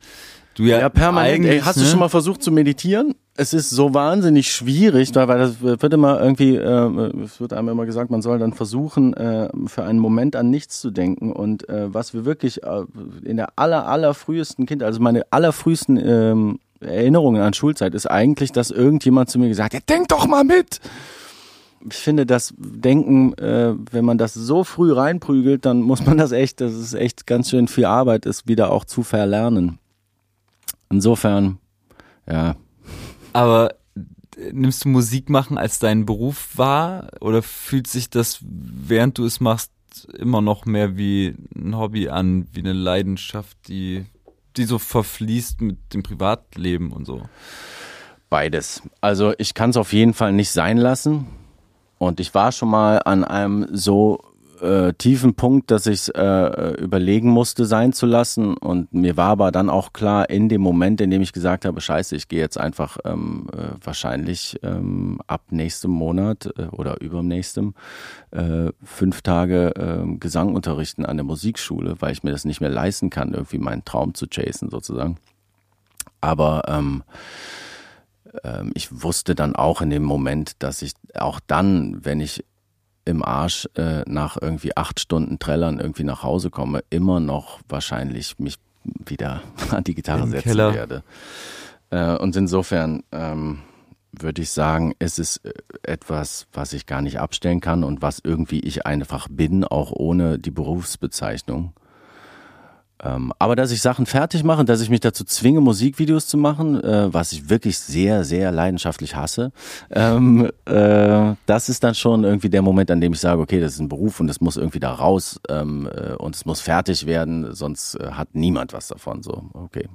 [SPEAKER 2] du ja,
[SPEAKER 3] ja permanent. Ey, hast ne? du schon mal versucht zu meditieren? Es ist so wahnsinnig schwierig, weil, das wird immer irgendwie, äh, es wird einem immer gesagt, man soll dann versuchen, äh, für einen Moment an nichts zu denken. Und äh, was wir wirklich äh, in der aller, allerfrühesten Kind, also meine allerfrühesten ähm, Erinnerungen an Schulzeit, ist eigentlich, dass irgendjemand zu mir gesagt hat, ja, denk doch mal mit! ich finde das Denken, äh, wenn man das so früh reinprügelt, dann muss man das echt, das ist echt ganz schön viel Arbeit, ist wieder auch zu verlernen. Insofern, ja.
[SPEAKER 2] Aber äh, nimmst du Musik machen als deinen Beruf wahr oder fühlt sich das, während du es machst, immer noch mehr wie ein Hobby an, wie eine Leidenschaft, die, die so verfließt mit dem Privatleben und so?
[SPEAKER 3] Beides. Also ich kann es auf jeden Fall nicht sein lassen. Und ich war schon mal an einem so äh, tiefen Punkt, dass ich es äh, überlegen musste, sein zu lassen. Und mir war aber dann auch klar, in dem Moment, in dem ich gesagt habe, scheiße, ich gehe jetzt einfach ähm, äh, wahrscheinlich ähm, ab nächstem Monat äh, oder übernächstem äh, fünf Tage äh, Gesang unterrichten an der Musikschule, weil ich mir das nicht mehr leisten kann, irgendwie meinen Traum zu chasen sozusagen. Aber ähm, ähm, ich wusste dann auch in dem Moment, dass ich auch dann, wenn ich im Arsch äh, nach irgendwie acht Stunden Trellern irgendwie nach Hause komme, immer noch wahrscheinlich mich wieder an die Gitarre setzen Keller. werde. Äh, und insofern ähm, würde ich sagen, es ist äh, etwas, was ich gar nicht abstellen kann und was irgendwie ich einfach bin, auch ohne die Berufsbezeichnung. Ähm, aber dass ich Sachen fertig mache, dass ich mich dazu zwinge, Musikvideos zu machen, äh, was ich wirklich sehr, sehr leidenschaftlich hasse, ähm, äh, das ist dann schon irgendwie der Moment, an dem ich sage, okay, das ist ein Beruf und es muss irgendwie da raus ähm, äh, und es muss fertig werden, sonst äh, hat niemand was davon. So, okay.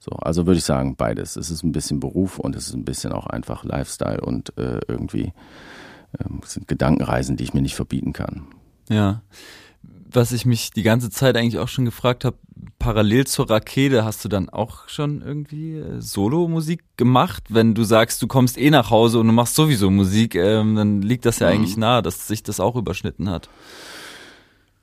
[SPEAKER 3] So, also würde ich sagen, beides. Es ist ein bisschen Beruf und es ist ein bisschen auch einfach Lifestyle und äh, irgendwie ähm, sind Gedankenreisen, die ich mir nicht verbieten kann.
[SPEAKER 2] Ja was ich mich die ganze Zeit eigentlich auch schon gefragt habe, parallel zur Rakete hast du dann auch schon irgendwie äh, Solo-Musik gemacht? Wenn du sagst, du kommst eh nach Hause und du machst sowieso Musik, ähm, dann liegt das ja mhm. eigentlich nahe, dass sich das auch überschnitten hat.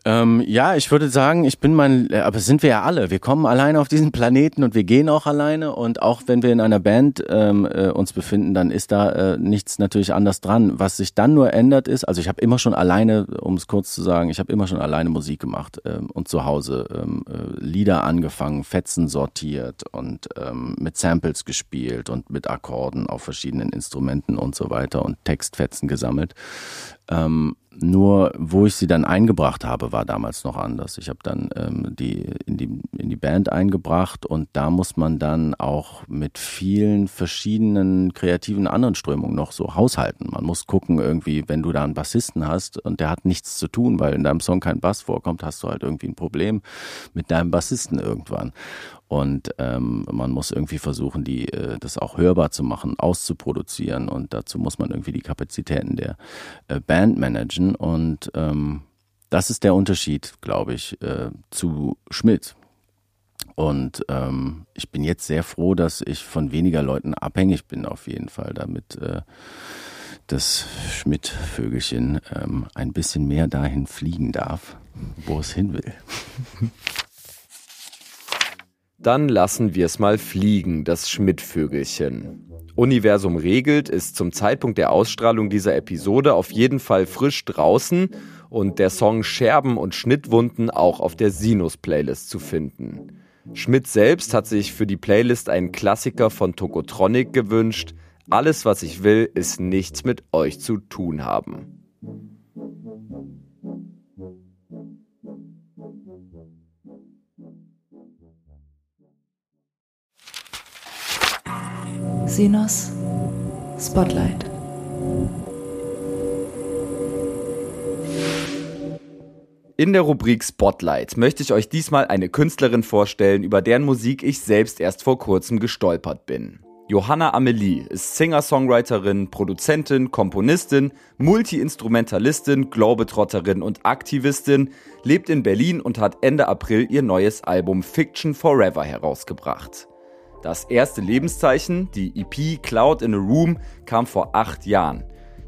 [SPEAKER 3] Ähm, ja, ich würde sagen, ich bin mein, äh, aber sind wir ja alle. Wir kommen alleine auf diesen Planeten und wir gehen auch alleine. Und auch wenn wir in einer Band ähm, äh, uns befinden, dann ist da äh, nichts natürlich anders dran. Was sich dann nur ändert ist, also ich habe immer schon alleine, um es kurz zu sagen, ich habe immer schon alleine Musik gemacht ähm, und zu Hause ähm, äh, Lieder angefangen, Fetzen sortiert und ähm, mit Samples gespielt und mit Akkorden auf verschiedenen Instrumenten und so weiter und Textfetzen gesammelt. Ähm, nur wo ich sie dann eingebracht habe, war damals noch anders. Ich habe dann ähm, die, in die in die Band eingebracht und da muss man dann auch mit vielen verschiedenen kreativen anderen Strömungen noch so haushalten. Man muss gucken irgendwie, wenn du da einen Bassisten hast und der hat nichts zu tun, weil in deinem Song kein Bass vorkommt, hast du halt irgendwie ein Problem mit deinem Bassisten irgendwann. Und ähm, man muss irgendwie versuchen, die, äh, das auch hörbar zu machen, auszuproduzieren. Und dazu muss man irgendwie die Kapazitäten der äh, Band managen. Und ähm, das ist der Unterschied, glaube ich, äh, zu Schmidt. Und ähm, ich bin jetzt sehr froh, dass ich von weniger Leuten abhängig bin, auf jeden Fall, damit äh, das Schmidt-Vögelchen ähm, ein bisschen mehr dahin fliegen darf, wo es hin will.
[SPEAKER 2] Dann lassen wir es mal fliegen, das Schmidt-Vögelchen. Universum regelt ist zum Zeitpunkt der Ausstrahlung dieser Episode auf jeden Fall frisch draußen und der Song Scherben und Schnittwunden auch auf der Sinus-Playlist zu finden. Schmidt selbst hat sich für die Playlist einen Klassiker von Tokotronic gewünscht. Alles, was ich will, ist nichts mit euch zu tun haben.
[SPEAKER 1] Sinos Spotlight.
[SPEAKER 2] In der Rubrik Spotlight möchte ich euch diesmal eine Künstlerin vorstellen, über deren Musik ich selbst erst vor kurzem gestolpert bin. Johanna Amelie ist Singer-Songwriterin, Produzentin, Komponistin, Multi-Instrumentalistin, Globetrotterin und Aktivistin, lebt in Berlin und hat Ende April ihr neues Album Fiction Forever herausgebracht. Das erste Lebenszeichen, die EP Cloud in a Room, kam vor acht Jahren.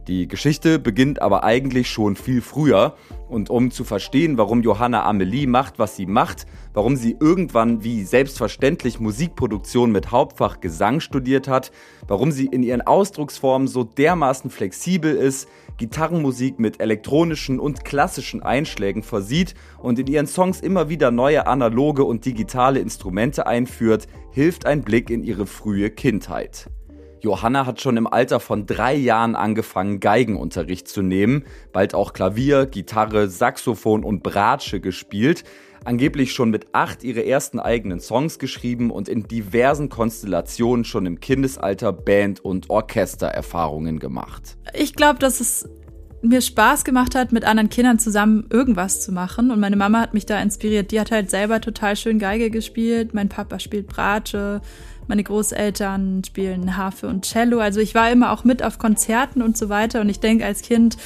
[SPEAKER 2] Die Geschichte beginnt aber eigentlich schon viel früher. Und um zu verstehen, warum Johanna Amelie macht, was sie macht, warum sie irgendwann wie selbstverständlich Musikproduktion mit Hauptfach Gesang studiert hat, warum sie in ihren Ausdrucksformen so dermaßen flexibel ist, Gitarrenmusik mit elektronischen und klassischen Einschlägen versieht und in ihren Songs immer wieder neue analoge und digitale Instrumente einführt, hilft ein Blick in ihre frühe Kindheit. Johanna hat schon im Alter von drei Jahren angefangen, Geigenunterricht zu nehmen, bald auch Klavier, Gitarre, Saxophon und Bratsche gespielt, angeblich schon mit acht ihre ersten eigenen Songs geschrieben und in diversen Konstellationen schon im Kindesalter Band- und Orchestererfahrungen gemacht.
[SPEAKER 5] Ich glaube, dass es mir Spaß gemacht hat, mit anderen Kindern zusammen irgendwas zu machen. Und meine Mama hat mich da inspiriert. Die hat halt selber total schön Geige gespielt. Mein Papa spielt Bratsche. Meine Großeltern spielen Harfe und Cello. Also ich war immer auch mit auf Konzerten und so weiter. Und ich denke, als Kind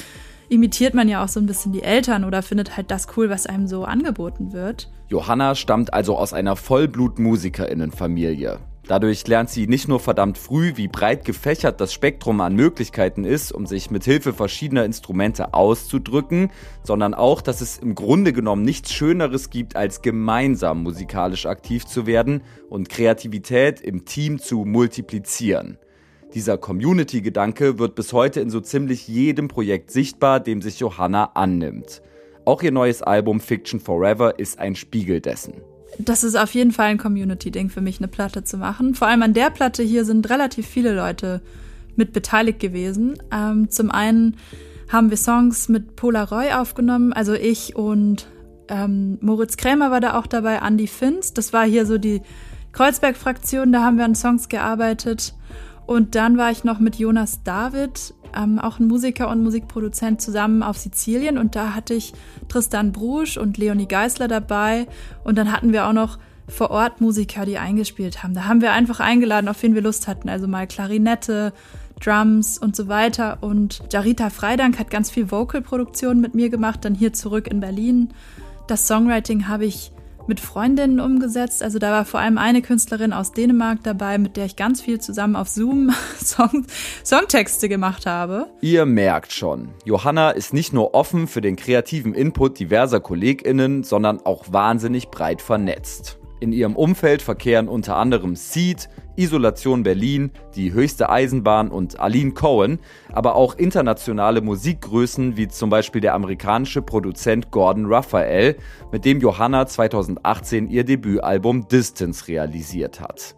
[SPEAKER 5] imitiert man ja auch so ein bisschen die Eltern oder findet halt das cool, was einem so angeboten wird.
[SPEAKER 2] Johanna stammt also aus einer Vollblut-Musikerinnenfamilie. Dadurch lernt sie nicht nur verdammt früh, wie breit gefächert das Spektrum an Möglichkeiten ist, um sich mit Hilfe verschiedener Instrumente auszudrücken, sondern auch, dass es im Grunde genommen nichts Schöneres gibt, als gemeinsam musikalisch aktiv zu werden und Kreativität im Team zu multiplizieren. Dieser Community-Gedanke wird bis heute in so ziemlich jedem Projekt sichtbar, dem sich Johanna annimmt. Auch ihr neues Album Fiction Forever ist ein Spiegel dessen
[SPEAKER 5] das ist auf jeden Fall ein Community-Ding für mich, eine Platte zu machen. Vor allem an der Platte hier sind relativ viele Leute mit beteiligt gewesen. Ähm, zum einen haben wir Songs mit Polaroid aufgenommen, also ich und ähm, Moritz Krämer war da auch dabei, Andy Finz. Das war hier so die Kreuzberg-Fraktion, da haben wir an Songs gearbeitet. Und dann war ich noch mit Jonas David ähm, auch ein Musiker und Musikproduzent zusammen auf Sizilien und da hatte ich Tristan Brusch und Leonie Geisler dabei und dann hatten wir auch noch vor Ort Musiker, die eingespielt haben. Da haben wir einfach eingeladen, auf wen wir Lust hatten. Also mal Klarinette, Drums und so weiter. Und Jarita Freidank hat ganz viel Vocal-Produktion mit mir gemacht, dann hier zurück in Berlin. Das Songwriting habe ich mit Freundinnen umgesetzt. Also da war vor allem eine Künstlerin aus Dänemark dabei, mit der ich ganz viel zusammen auf Zoom Song Songtexte gemacht habe.
[SPEAKER 2] Ihr merkt schon, Johanna ist nicht nur offen für den kreativen Input diverser KollegInnen, sondern auch wahnsinnig breit vernetzt. In ihrem Umfeld verkehren unter anderem Seed, Isolation Berlin, die höchste Eisenbahn und Aline Cohen, aber auch internationale Musikgrößen wie zum Beispiel der amerikanische Produzent Gordon Raphael, mit dem Johanna 2018 ihr Debütalbum Distance realisiert hat.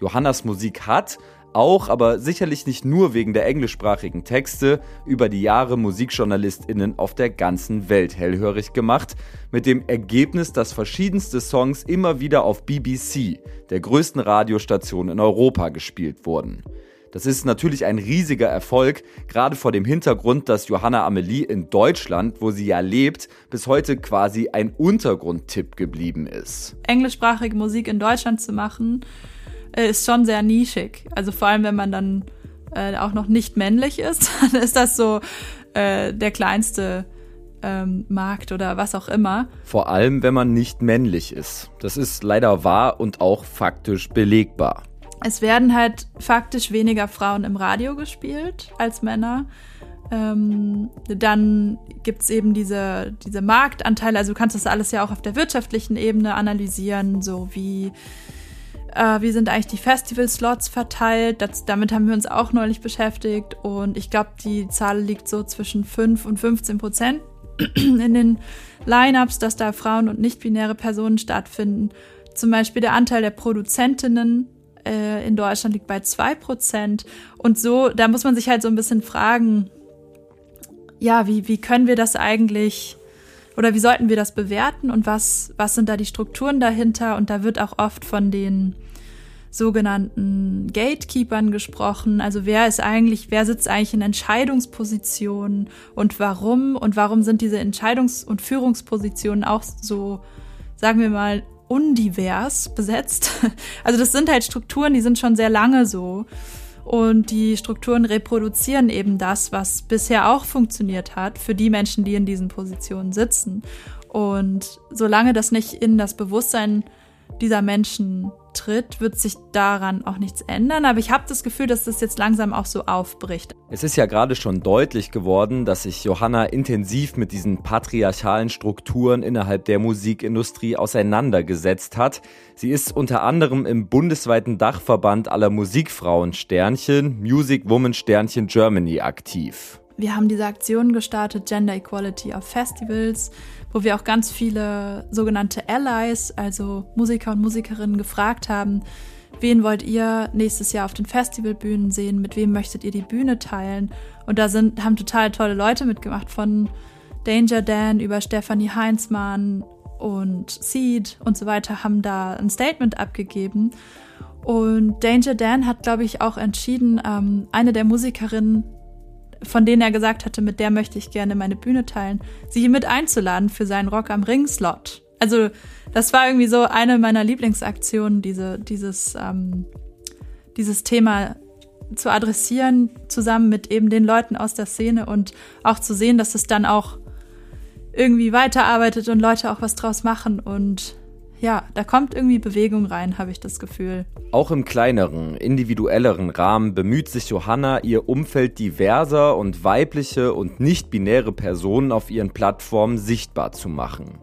[SPEAKER 2] Johannas Musik hat, auch, aber sicherlich nicht nur wegen der englischsprachigen Texte, über die Jahre MusikjournalistInnen auf der ganzen Welt hellhörig gemacht, mit dem Ergebnis, dass verschiedenste Songs immer wieder auf BBC, der größten Radiostation in Europa, gespielt wurden. Das ist natürlich ein riesiger Erfolg, gerade vor dem Hintergrund, dass Johanna Amelie in Deutschland, wo sie ja lebt, bis heute quasi ein Untergrundtipp geblieben ist.
[SPEAKER 5] Englischsprachige Musik in Deutschland zu machen, äh, ist schon sehr nischig. Also vor allem, wenn man dann äh, auch noch nicht männlich ist, dann ist das so äh, der kleinste ähm, Markt oder was auch immer.
[SPEAKER 2] Vor allem, wenn man nicht männlich ist. Das ist leider wahr und auch faktisch belegbar.
[SPEAKER 5] Es werden halt faktisch weniger Frauen im Radio gespielt als Männer. Ähm, dann gibt's eben diese, diese Marktanteile. Also du kannst das alles ja auch auf der wirtschaftlichen Ebene analysieren, so wie äh, wie sind eigentlich die Festival-Slots verteilt? Das, damit haben wir uns auch neulich beschäftigt. Und ich glaube, die Zahl liegt so zwischen 5 und 15 Prozent in den Lineups, dass da Frauen und nicht-binäre Personen stattfinden. Zum Beispiel der Anteil der Produzentinnen äh, in Deutschland liegt bei 2 Prozent. Und so, da muss man sich halt so ein bisschen fragen, ja, wie, wie können wir das eigentlich oder wie sollten wir das bewerten und was, was sind da die Strukturen dahinter? Und da wird auch oft von den sogenannten Gatekeepern gesprochen. Also wer ist eigentlich, wer sitzt eigentlich in Entscheidungspositionen und warum? Und warum sind diese Entscheidungs- und Führungspositionen auch so, sagen wir mal, undivers besetzt? Also das sind halt Strukturen, die sind schon sehr lange so. Und die Strukturen reproduzieren eben das, was bisher auch funktioniert hat für die Menschen, die in diesen Positionen sitzen. Und solange das nicht in das Bewusstsein dieser Menschen tritt, wird sich daran auch nichts ändern. Aber ich habe das Gefühl, dass das jetzt langsam auch so aufbricht.
[SPEAKER 2] Es ist ja gerade schon deutlich geworden, dass sich Johanna intensiv mit diesen patriarchalen Strukturen innerhalb der Musikindustrie auseinandergesetzt hat. Sie ist unter anderem im bundesweiten Dachverband aller Musikfrauen Sternchen, Music Woman Sternchen Germany aktiv.
[SPEAKER 5] Wir haben diese Aktion gestartet, Gender Equality auf Festivals wo wir auch ganz viele sogenannte Allies, also Musiker und Musikerinnen, gefragt haben, wen wollt ihr nächstes Jahr auf den Festivalbühnen sehen, mit wem möchtet ihr die Bühne teilen. Und da sind, haben total tolle Leute mitgemacht, von Danger Dan über Stephanie Heinzmann und Seed und so weiter, haben da ein Statement abgegeben. Und Danger Dan hat, glaube ich, auch entschieden, ähm, eine der Musikerinnen von denen er gesagt hatte, mit der möchte ich gerne meine Bühne teilen, sie mit einzuladen für seinen Rock am Ring Slot. Also das war irgendwie so eine meiner Lieblingsaktionen, diese, dieses, ähm, dieses Thema zu adressieren, zusammen mit eben den Leuten aus der Szene und auch zu sehen, dass es dann auch irgendwie weiterarbeitet und Leute auch was draus machen und ja, da kommt irgendwie Bewegung rein, habe ich das Gefühl.
[SPEAKER 2] Auch im kleineren, individuelleren Rahmen bemüht sich Johanna, ihr Umfeld diverser und weibliche und nicht-binäre Personen auf ihren Plattformen sichtbar zu machen.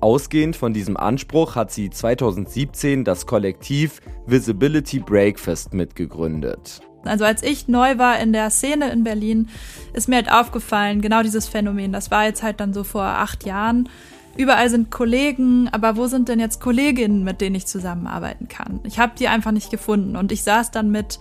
[SPEAKER 2] Ausgehend von diesem Anspruch hat sie 2017 das Kollektiv Visibility Breakfast mitgegründet.
[SPEAKER 5] Also als ich neu war in der Szene in Berlin, ist mir halt aufgefallen, genau dieses Phänomen. Das war jetzt halt dann so vor acht Jahren überall sind Kollegen, aber wo sind denn jetzt Kolleginnen, mit denen ich zusammenarbeiten kann? Ich habe die einfach nicht gefunden und ich saß dann mit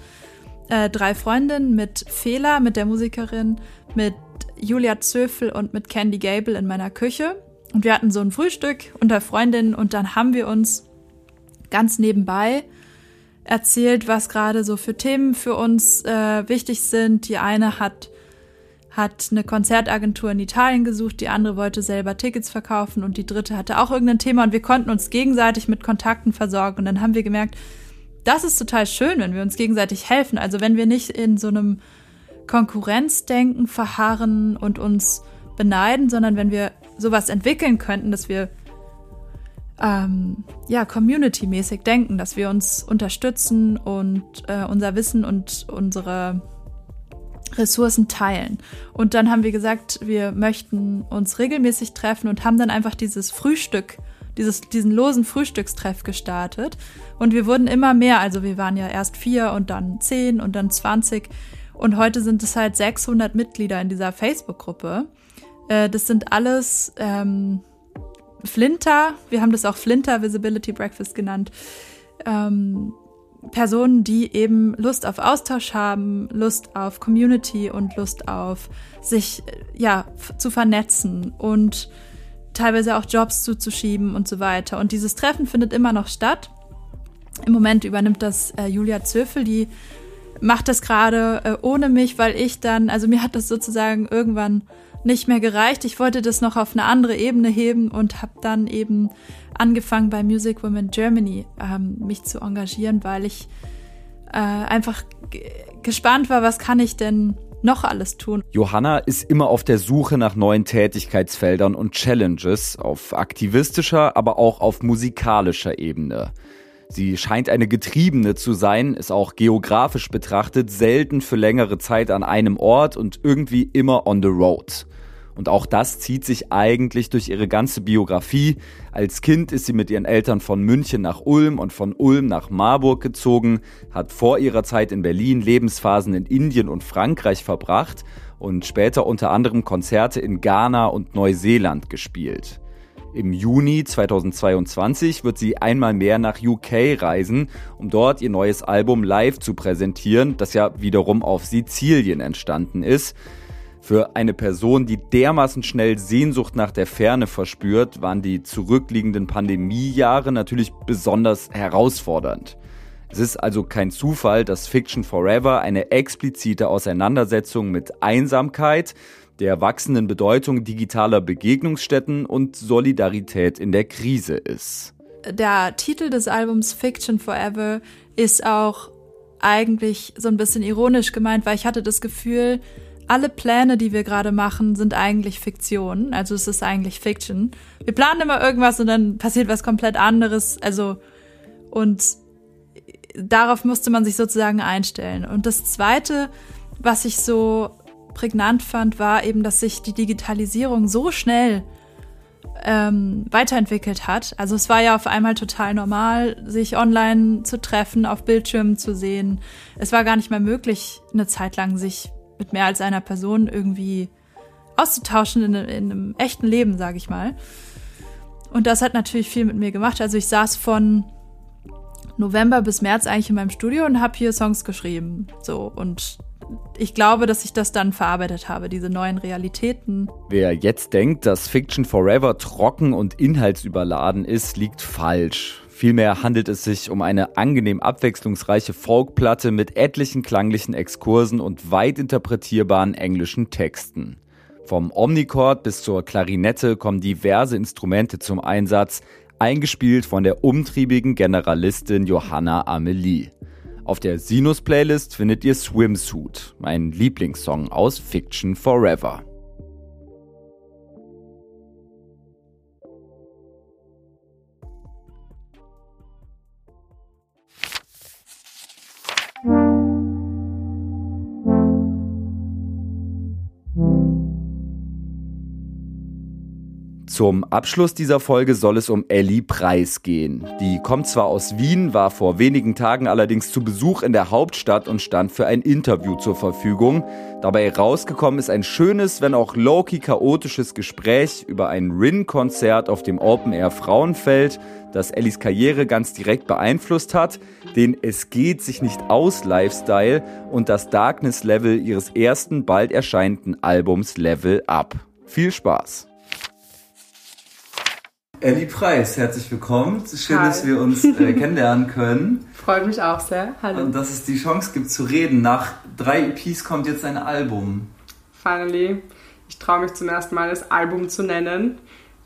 [SPEAKER 5] äh, drei Freundinnen, mit Fela, mit der Musikerin, mit Julia Zöfel und mit Candy Gable in meiner Küche und wir hatten so ein Frühstück unter Freundinnen und dann haben wir uns ganz nebenbei erzählt, was gerade so für Themen für uns äh, wichtig sind. Die eine hat hat eine Konzertagentur in Italien gesucht, die andere wollte selber Tickets verkaufen und die dritte hatte auch irgendein Thema und wir konnten uns gegenseitig mit Kontakten versorgen und dann haben wir gemerkt, das ist total schön, wenn wir uns gegenseitig helfen. Also wenn wir nicht in so einem Konkurrenzdenken verharren und uns beneiden, sondern wenn wir sowas entwickeln könnten, dass wir ähm, ja, community-mäßig denken, dass wir uns unterstützen und äh, unser Wissen und unsere Ressourcen teilen. Und dann haben wir gesagt, wir möchten uns regelmäßig treffen und haben dann einfach dieses Frühstück, dieses, diesen losen Frühstückstreff gestartet. Und wir wurden immer mehr, also wir waren ja erst vier und dann zehn und dann zwanzig. Und heute sind es halt 600 Mitglieder in dieser Facebook-Gruppe. Äh, das sind alles ähm, Flinter, wir haben das auch Flinter Visibility Breakfast genannt. Ähm, Personen, die eben Lust auf Austausch haben, Lust auf Community und Lust auf sich ja zu vernetzen und teilweise auch Jobs zuzuschieben und so weiter. Und dieses Treffen findet immer noch statt. Im Moment übernimmt das äh, Julia Zöfel, die macht das gerade äh, ohne mich, weil ich dann, also mir hat das sozusagen irgendwann nicht mehr gereicht. Ich wollte das noch auf eine andere Ebene heben und habe dann eben angefangen bei Music Women Germany ähm, mich zu engagieren, weil ich äh, einfach gespannt war, was kann ich denn noch alles tun.
[SPEAKER 2] Johanna ist immer auf der Suche nach neuen Tätigkeitsfeldern und Challenges auf aktivistischer, aber auch auf musikalischer Ebene. Sie scheint eine Getriebene zu sein, ist auch geografisch betrachtet selten für längere Zeit an einem Ort und irgendwie immer on the road. Und auch das zieht sich eigentlich durch ihre ganze Biografie. Als Kind ist sie mit ihren Eltern von München nach Ulm und von Ulm nach Marburg gezogen, hat vor ihrer Zeit in Berlin Lebensphasen in Indien und Frankreich verbracht und später unter anderem Konzerte in Ghana und Neuseeland gespielt. Im Juni 2022 wird sie einmal mehr nach UK reisen, um dort ihr neues Album live zu präsentieren, das ja wiederum auf Sizilien entstanden ist. Für eine Person, die dermaßen schnell Sehnsucht nach der Ferne verspürt, waren die zurückliegenden Pandemiejahre natürlich besonders herausfordernd. Es ist also kein Zufall, dass Fiction Forever eine explizite Auseinandersetzung mit Einsamkeit, der wachsenden Bedeutung digitaler Begegnungsstätten und Solidarität in der Krise ist.
[SPEAKER 5] Der Titel des Albums Fiction Forever ist auch eigentlich so ein bisschen ironisch gemeint, weil ich hatte das Gefühl, alle Pläne, die wir gerade machen, sind eigentlich Fiktion. Also es ist eigentlich Fiction. Wir planen immer irgendwas und dann passiert was komplett anderes. Also und darauf musste man sich sozusagen einstellen. Und das Zweite, was ich so prägnant fand, war eben, dass sich die Digitalisierung so schnell ähm, weiterentwickelt hat. Also es war ja auf einmal total normal, sich online zu treffen, auf Bildschirmen zu sehen. Es war gar nicht mehr möglich, eine Zeit lang sich mit mehr als einer Person irgendwie auszutauschen in, in einem echten Leben, sage ich mal. Und das hat natürlich viel mit mir gemacht. Also ich saß von November bis März eigentlich in meinem Studio und habe hier Songs geschrieben. So und ich glaube, dass ich das dann verarbeitet habe, diese neuen Realitäten.
[SPEAKER 2] Wer jetzt denkt, dass Fiction Forever trocken und inhaltsüberladen ist, liegt falsch. Vielmehr handelt es sich um eine angenehm abwechslungsreiche Folkplatte mit etlichen klanglichen Exkursen und weit interpretierbaren englischen Texten. Vom Omnichord bis zur Klarinette kommen diverse Instrumente zum Einsatz, eingespielt von der umtriebigen Generalistin Johanna Amelie. Auf der Sinus-Playlist findet ihr Swimsuit, mein Lieblingssong aus Fiction Forever. Zum Abschluss dieser Folge soll es um Ellie Preis gehen. Die kommt zwar aus Wien, war vor wenigen Tagen allerdings zu Besuch in der Hauptstadt und stand für ein Interview zur Verfügung. Dabei rausgekommen ist ein schönes, wenn auch low-key chaotisches Gespräch über ein Rin-Konzert auf dem Open Air Frauenfeld, das Ellies Karriere ganz direkt beeinflusst hat, den Es geht sich nicht aus Lifestyle und das Darkness Level ihres ersten bald erscheinenden Albums Level Up. Viel Spaß! Ellie Preis, herzlich willkommen. Schön, Hi. dass wir uns äh, kennenlernen können.
[SPEAKER 6] Freut mich auch sehr.
[SPEAKER 2] Hallo. Und dass es die Chance gibt zu reden. Nach drei EPs kommt jetzt ein Album.
[SPEAKER 6] Finally. Ich traue mich zum ersten Mal, das Album zu nennen.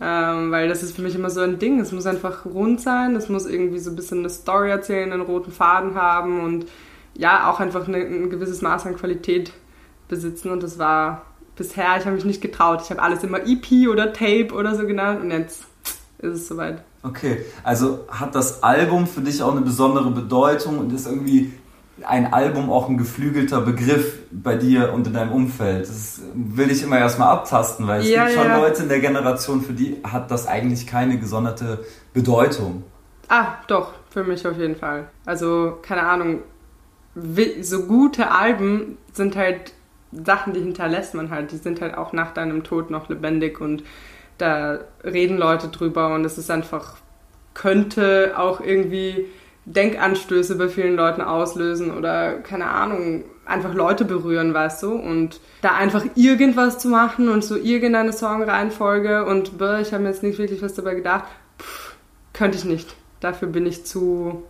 [SPEAKER 6] Ähm, weil das ist für mich immer so ein Ding. Es muss einfach rund sein. Es muss irgendwie so ein bisschen eine Story erzählen, einen roten Faden haben und ja, auch einfach eine, ein gewisses Maß an Qualität besitzen. Und das war bisher, ich habe mich nicht getraut. Ich habe alles immer EP oder Tape oder so genannt und jetzt ist es soweit.
[SPEAKER 2] Okay, also hat das Album für dich auch eine besondere Bedeutung und ist irgendwie ein Album auch ein geflügelter Begriff bei dir und in deinem Umfeld? Das will ich immer erstmal abtasten, weil es ja, gibt schon ja. Leute in der Generation, für die hat das eigentlich keine gesonderte Bedeutung.
[SPEAKER 6] Ah, doch, für mich auf jeden Fall. Also, keine Ahnung, so gute Alben sind halt Sachen, die hinterlässt man halt. Die sind halt auch nach deinem Tod noch lebendig und da reden Leute drüber und es ist einfach, könnte auch irgendwie Denkanstöße bei vielen Leuten auslösen oder keine Ahnung, einfach Leute berühren, weißt du? Und da einfach irgendwas zu machen und so irgendeine Songreihenfolge und boah, ich habe mir jetzt nicht wirklich was dabei gedacht, pff, könnte ich nicht. Dafür bin ich zu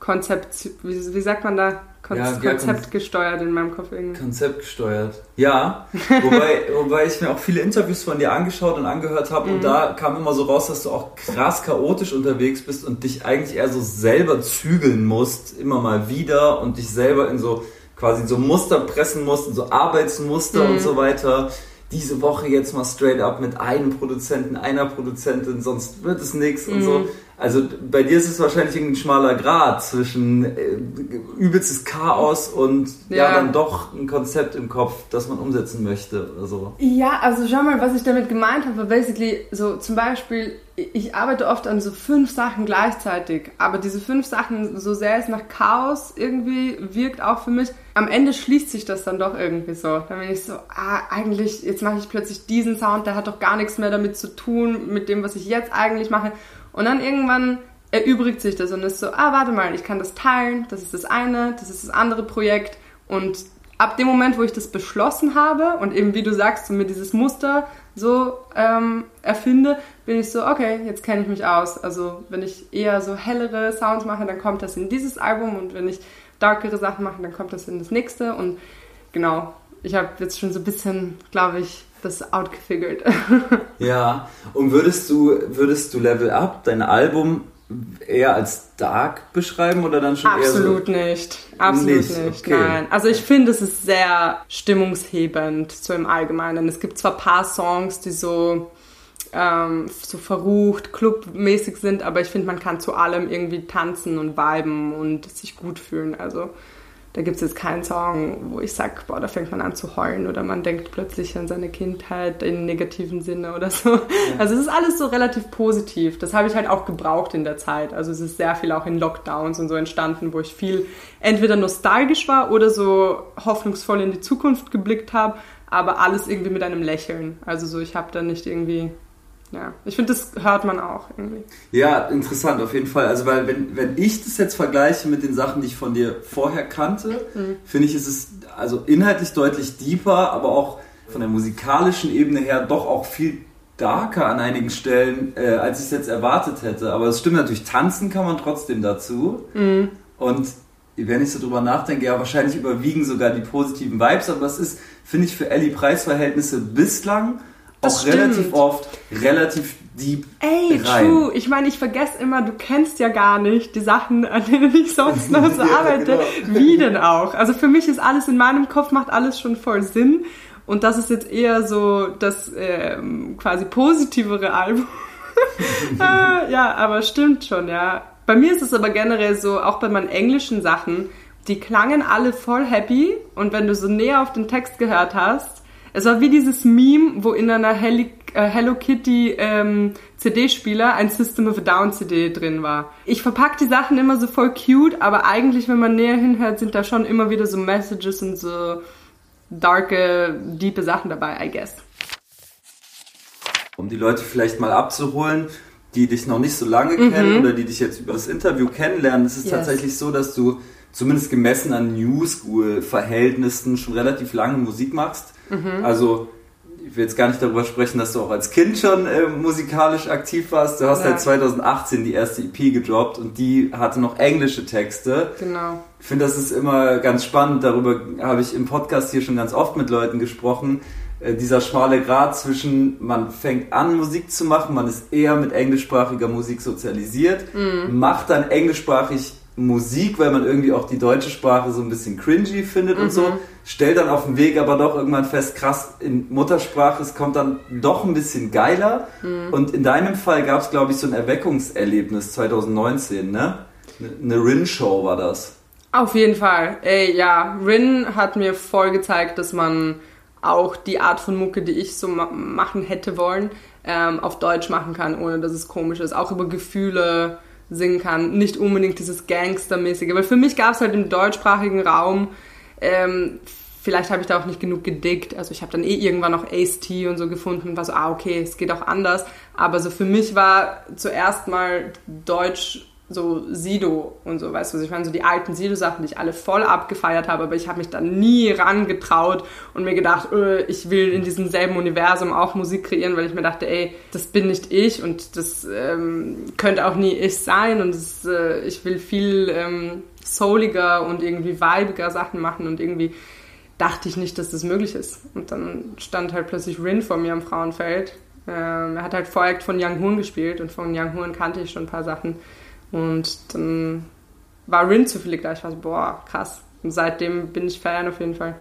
[SPEAKER 6] Konzept, wie, wie sagt man da? Kon ja, Konzept gesteuert in meinem Kopf irgendwie.
[SPEAKER 2] Konzept gesteuert. Ja, wobei, wobei ich mir auch viele Interviews von dir angeschaut und angehört habe mhm. und da kam immer so raus, dass du auch krass chaotisch unterwegs bist und dich eigentlich eher so selber zügeln musst, immer mal wieder und dich selber in so quasi so Muster pressen musst, in so Arbeitsmuster mhm. und so weiter diese Woche jetzt mal straight up mit einem Produzenten, einer Produzentin, sonst wird es nichts mhm. und so. Also bei dir ist es wahrscheinlich ein schmaler Grad zwischen äh, übelstes Chaos und ja. ja. dann doch ein Konzept im Kopf, das man umsetzen möchte oder so.
[SPEAKER 6] Ja, also schau mal, was ich damit gemeint habe, basically so zum Beispiel, ich arbeite oft an so fünf Sachen gleichzeitig, aber diese fünf Sachen, so sehr es nach Chaos irgendwie wirkt auch für mich, am Ende schließt sich das dann doch irgendwie so. Dann bin ich so, ah, eigentlich, jetzt mache ich plötzlich diesen Sound, der hat doch gar nichts mehr damit zu tun, mit dem, was ich jetzt eigentlich mache. Und dann irgendwann erübrigt sich das und ist so, ah, warte mal, ich kann das teilen, das ist das eine, das ist das andere Projekt. Und ab dem Moment, wo ich das beschlossen habe und eben, wie du sagst, so mir dieses Muster so ähm, erfinde, bin ich so, okay, jetzt kenne ich mich aus. Also wenn ich eher so hellere Sounds mache, dann kommt das in dieses Album und wenn ich darkere Sachen mache, dann kommt das in das nächste. Und genau, ich habe jetzt schon so ein bisschen, glaube ich, das outgefigured.
[SPEAKER 2] ja, und würdest du, würdest du Level Up, dein Album, eher als dark beschreiben oder dann schon
[SPEAKER 6] Absolut
[SPEAKER 2] eher
[SPEAKER 6] so? nicht. Absolut nicht, nicht. Okay. nein. Also ich finde, es ist sehr stimmungshebend, so im Allgemeinen. Es gibt zwar ein paar Songs, die so, ähm, so verrucht, clubmäßig sind, aber ich finde, man kann zu allem irgendwie tanzen und viben und sich gut fühlen. Also da gibt es jetzt keinen Song, wo ich sage, boah, da fängt man an zu heulen oder man denkt plötzlich an seine Kindheit im negativen Sinne oder so. Ja. Also es ist alles so relativ positiv. Das habe ich halt auch gebraucht in der Zeit. Also es ist sehr viel auch in Lockdowns und so entstanden, wo ich viel entweder nostalgisch war oder so hoffnungsvoll in die Zukunft geblickt habe, aber alles irgendwie mit einem Lächeln. Also so, ich habe da nicht irgendwie ja, ich finde, das hört man auch irgendwie.
[SPEAKER 2] Ja, interessant auf jeden Fall. Also, weil wenn, wenn ich das jetzt vergleiche mit den Sachen, die ich von dir vorher kannte, mhm. finde ich, ist es also inhaltlich deutlich deeper, aber auch von der musikalischen Ebene her doch auch viel darker an einigen Stellen, äh, als ich es jetzt erwartet hätte. Aber es stimmt natürlich, tanzen kann man trotzdem dazu. Mhm. Und wenn ich so drüber nachdenke, ja, wahrscheinlich überwiegen sogar die positiven Vibes, aber es ist, finde ich, für Ellie Preisverhältnisse bislang das auch stimmt. relativ oft relativ deep
[SPEAKER 6] Ey, rein. true. Ich meine, ich vergesse immer, du kennst ja gar nicht die Sachen, an denen ich sonst noch so ja, arbeite. Genau. Wie denn auch? Also für mich ist alles in meinem Kopf, macht alles schon voll Sinn. Und das ist jetzt eher so das ähm, quasi positivere Album. äh, ja, aber stimmt schon, ja. Bei mir ist es aber generell so, auch bei meinen englischen Sachen, die klangen alle voll happy und wenn du so näher auf den Text gehört hast, es war wie dieses Meme, wo in einer Heli äh, Hello Kitty ähm, CD-Spieler ein System of a Down CD drin war. Ich verpacke die Sachen immer so voll cute, aber eigentlich, wenn man näher hinhört, sind da schon immer wieder so Messages und so darke, diepe Sachen dabei, I guess.
[SPEAKER 2] Um die Leute vielleicht mal abzuholen, die dich noch nicht so lange mhm. kennen oder die dich jetzt über das Interview kennenlernen, ist es yes. tatsächlich so, dass du zumindest gemessen an New School-Verhältnissen schon relativ lange Musik machst. Mhm. Also ich will jetzt gar nicht darüber sprechen, dass du auch als Kind schon äh, musikalisch aktiv warst. Du hast ja. halt 2018 die erste EP gedroppt und die hatte noch englische Texte.
[SPEAKER 6] Genau.
[SPEAKER 2] Ich finde, das ist immer ganz spannend. Darüber habe ich im Podcast hier schon ganz oft mit Leuten gesprochen. Äh, dieser schmale Grad zwischen, man fängt an Musik zu machen, man ist eher mit englischsprachiger Musik sozialisiert, mhm. macht dann englischsprachig Musik, weil man irgendwie auch die deutsche Sprache so ein bisschen cringy findet mhm. und so. Mhm. Stellt dann auf dem Weg aber doch irgendwann fest, krass, in Muttersprache, es kommt dann doch ein bisschen geiler. Mhm. Und in deinem Fall gab es, glaube ich, so ein Erweckungserlebnis 2019, ne? Eine Rin-Show war das.
[SPEAKER 6] Auf jeden Fall. Ey, ja, Rin hat mir voll gezeigt, dass man auch die Art von Mucke, die ich so ma machen hätte wollen, ähm, auf Deutsch machen kann, ohne dass es komisch ist. Auch über Gefühle singen kann. Nicht unbedingt dieses Gangstermäßige. Weil für mich gab es halt im deutschsprachigen Raum, ähm, vielleicht habe ich da auch nicht genug gedickt. Also ich habe dann eh irgendwann noch Ace T und so gefunden und war so, ah, okay, es geht auch anders. Aber so für mich war zuerst mal Deutsch so Sido und so, weißt du, ich meine, so die alten Sido-Sachen, die ich alle voll abgefeiert habe, aber ich habe mich da nie rangetraut und mir gedacht, öh, ich will in diesem selben Universum auch Musik kreieren, weil ich mir dachte, ey, das bin nicht ich und das ähm, könnte auch nie ich sein und das, äh, ich will viel ähm, souliger und irgendwie vibiger Sachen machen und irgendwie dachte ich nicht, dass das möglich ist. Und dann stand halt plötzlich Rin vor mir am Frauenfeld. Ähm, er hat halt Vorjagd von Young Hoon gespielt und von Young Hoon kannte ich schon ein paar Sachen. Und dann war Rin zufällig da. Ich war so, boah, krass. Und seitdem bin ich Fan auf jeden Fall.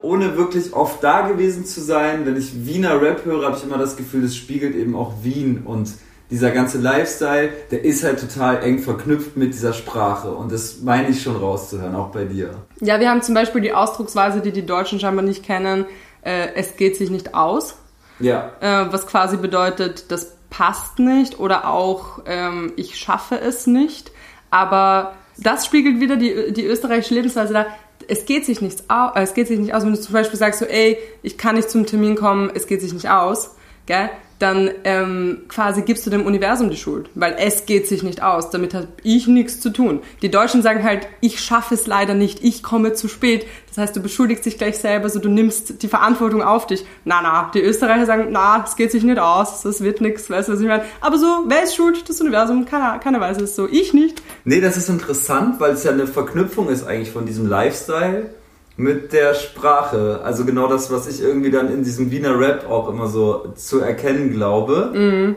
[SPEAKER 2] Ohne wirklich oft da gewesen zu sein, wenn ich Wiener Rap höre, habe ich immer das Gefühl, das spiegelt eben auch Wien und dieser ganze Lifestyle, der ist halt total eng verknüpft mit dieser Sprache und das meine ich schon rauszuhören, auch bei dir.
[SPEAKER 6] Ja, wir haben zum Beispiel die Ausdrucksweise, die die Deutschen scheinbar nicht kennen, äh, es geht sich nicht aus.
[SPEAKER 2] Ja.
[SPEAKER 6] Äh, was quasi bedeutet, das passt nicht oder auch ähm, ich schaffe es nicht. Aber das spiegelt wieder die, die österreichische Lebensweise da. Es geht sich nichts aus, äh, es geht sich nicht aus, wenn du zum Beispiel sagst so, ey, ich kann nicht zum Termin kommen, es geht sich nicht aus, gell? Dann ähm, quasi gibst du dem Universum die Schuld, weil es geht sich nicht aus. Damit habe ich nichts zu tun. Die Deutschen sagen halt, ich schaffe es leider nicht, ich komme zu spät. Das heißt, du beschuldigst dich gleich selber, so du nimmst die Verantwortung auf dich. Na, na, die Österreicher sagen, na, es geht sich nicht aus, das wird nichts, weißt du, was ich meine? Aber so, wer ist schuld? Das Universum, keiner, keiner weiß es so, ich nicht.
[SPEAKER 2] Nee, das ist interessant, weil es ja eine Verknüpfung ist eigentlich von diesem Lifestyle mit der Sprache. Also genau das, was ich irgendwie dann in diesem Wiener Rap auch immer so zu erkennen glaube. Mhm.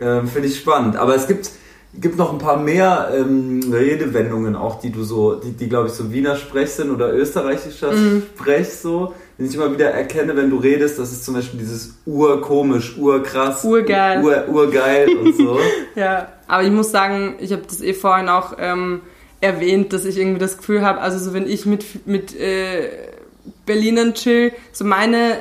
[SPEAKER 2] Ähm, Finde ich spannend. Aber es gibt, gibt noch ein paar mehr ähm, Redewendungen auch, die du so, die, die glaube ich so Wiener Sprech sind oder österreichischer mhm. Sprech so, den ich immer wieder erkenne, wenn du redest. Das ist zum Beispiel dieses urkomisch, urkrass,
[SPEAKER 6] urgeil,
[SPEAKER 2] ur, urgeil und so.
[SPEAKER 6] ja, aber ich muss sagen, ich habe das eh vorhin auch ähm, erwähnt, dass ich irgendwie das Gefühl habe, also so wenn ich mit, mit äh, Berlinern chill, so meine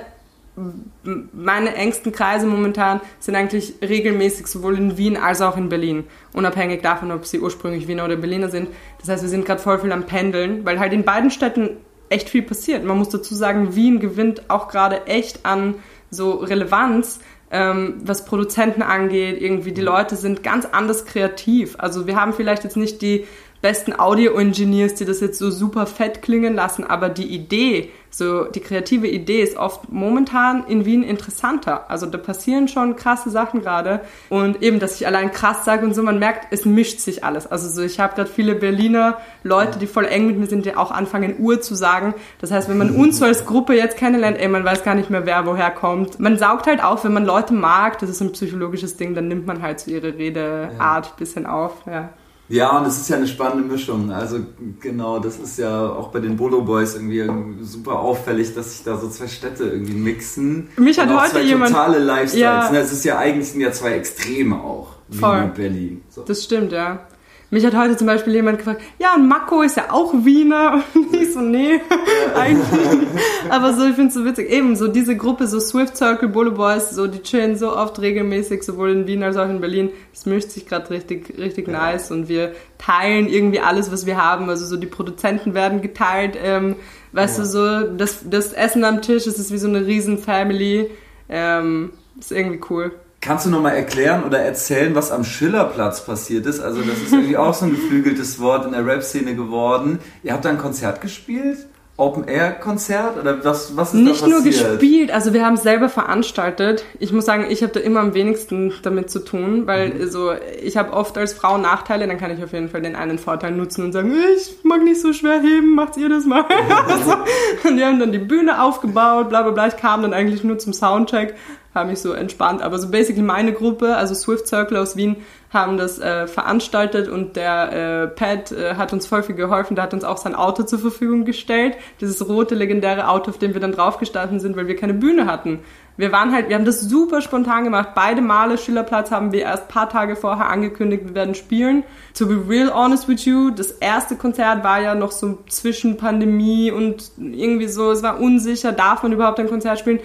[SPEAKER 6] meine engsten Kreise momentan sind eigentlich regelmäßig sowohl in Wien als auch in Berlin, unabhängig davon, ob sie ursprünglich Wiener oder Berliner sind. Das heißt, wir sind gerade voll viel am Pendeln, weil halt in beiden Städten echt viel passiert. Man muss dazu sagen, Wien gewinnt auch gerade echt an so Relevanz, ähm, was Produzenten angeht. Irgendwie die Leute sind ganz anders kreativ. Also wir haben vielleicht jetzt nicht die besten Audio-Engineers, die das jetzt so super fett klingen lassen, aber die Idee, so die kreative Idee ist oft momentan in Wien interessanter. Also da passieren schon krasse Sachen gerade und eben, dass ich allein krass sage und so, man merkt, es mischt sich alles. Also so, ich habe gerade viele Berliner Leute, die voll eng mit mir sind, die auch anfangen Uhr zu sagen. Das heißt, wenn man uns so als Gruppe jetzt kennenlernt, ey, man weiß gar nicht mehr, wer woher kommt. Man saugt halt auf, wenn man Leute mag, das ist ein psychologisches Ding, dann nimmt man halt so ihre Redeart ja. bisschen auf, ja.
[SPEAKER 2] Ja, und es ist ja eine spannende Mischung. Also genau, das ist ja auch bei den Bolo Boys irgendwie super auffällig, dass sich da so zwei Städte irgendwie mixen.
[SPEAKER 6] Mich hat heute
[SPEAKER 2] zwei
[SPEAKER 6] jemand
[SPEAKER 2] totale Lifestyles. Ja. Ne, es ist ja eigentlich sind ja zwei Extreme auch. Voll. Berlin.
[SPEAKER 6] So. Das stimmt, ja. Mich hat heute zum Beispiel jemand gefragt, ja, und Mako ist ja auch Wiener. Und ich so, nee, eigentlich nicht. Aber so, ich finde es so witzig. Eben, so diese Gruppe, so Swift Circle, Bully Boys, so, die chillen so oft regelmäßig, sowohl in Wien als auch in Berlin. Es mischt sich gerade richtig, richtig ja. nice und wir teilen irgendwie alles, was wir haben. Also so die Produzenten werden geteilt. Ähm, weißt ja. du, so das, das Essen am Tisch, es ist wie so eine riesen Family. Ähm, ist irgendwie cool.
[SPEAKER 2] Kannst du nochmal erklären oder erzählen, was am Schillerplatz passiert ist? Also das ist irgendwie auch so ein geflügeltes Wort in der Rap-Szene geworden. Ihr habt da ein Konzert gespielt? Open-Air-Konzert? Oder was, was ist
[SPEAKER 6] Nicht
[SPEAKER 2] da passiert?
[SPEAKER 6] nur gespielt, also wir haben es selber veranstaltet. Ich muss sagen, ich habe da immer am wenigsten damit zu tun, weil mhm. so, ich habe oft als Frau Nachteile, dann kann ich auf jeden Fall den einen Vorteil nutzen und sagen, ich mag nicht so schwer heben, macht ihr das mal. so. Und die haben dann die Bühne aufgebaut, bla bla bla. Ich kam dann eigentlich nur zum Soundcheck habe mich so entspannt. Aber so basically meine Gruppe, also Swift Circle aus Wien, haben das äh, veranstaltet und der äh, Pat äh, hat uns voll viel geholfen. Der hat uns auch sein Auto zur Verfügung gestellt. Dieses rote, legendäre Auto, auf dem wir dann draufgestanden sind, weil wir keine Bühne hatten. Wir waren halt, wir haben das super spontan gemacht. Beide Male Schillerplatz haben wir erst paar Tage vorher angekündigt, wir werden spielen. To be real honest with you, das erste Konzert war ja noch so zwischen Pandemie und irgendwie so, es war unsicher, darf man überhaupt ein Konzert spielen?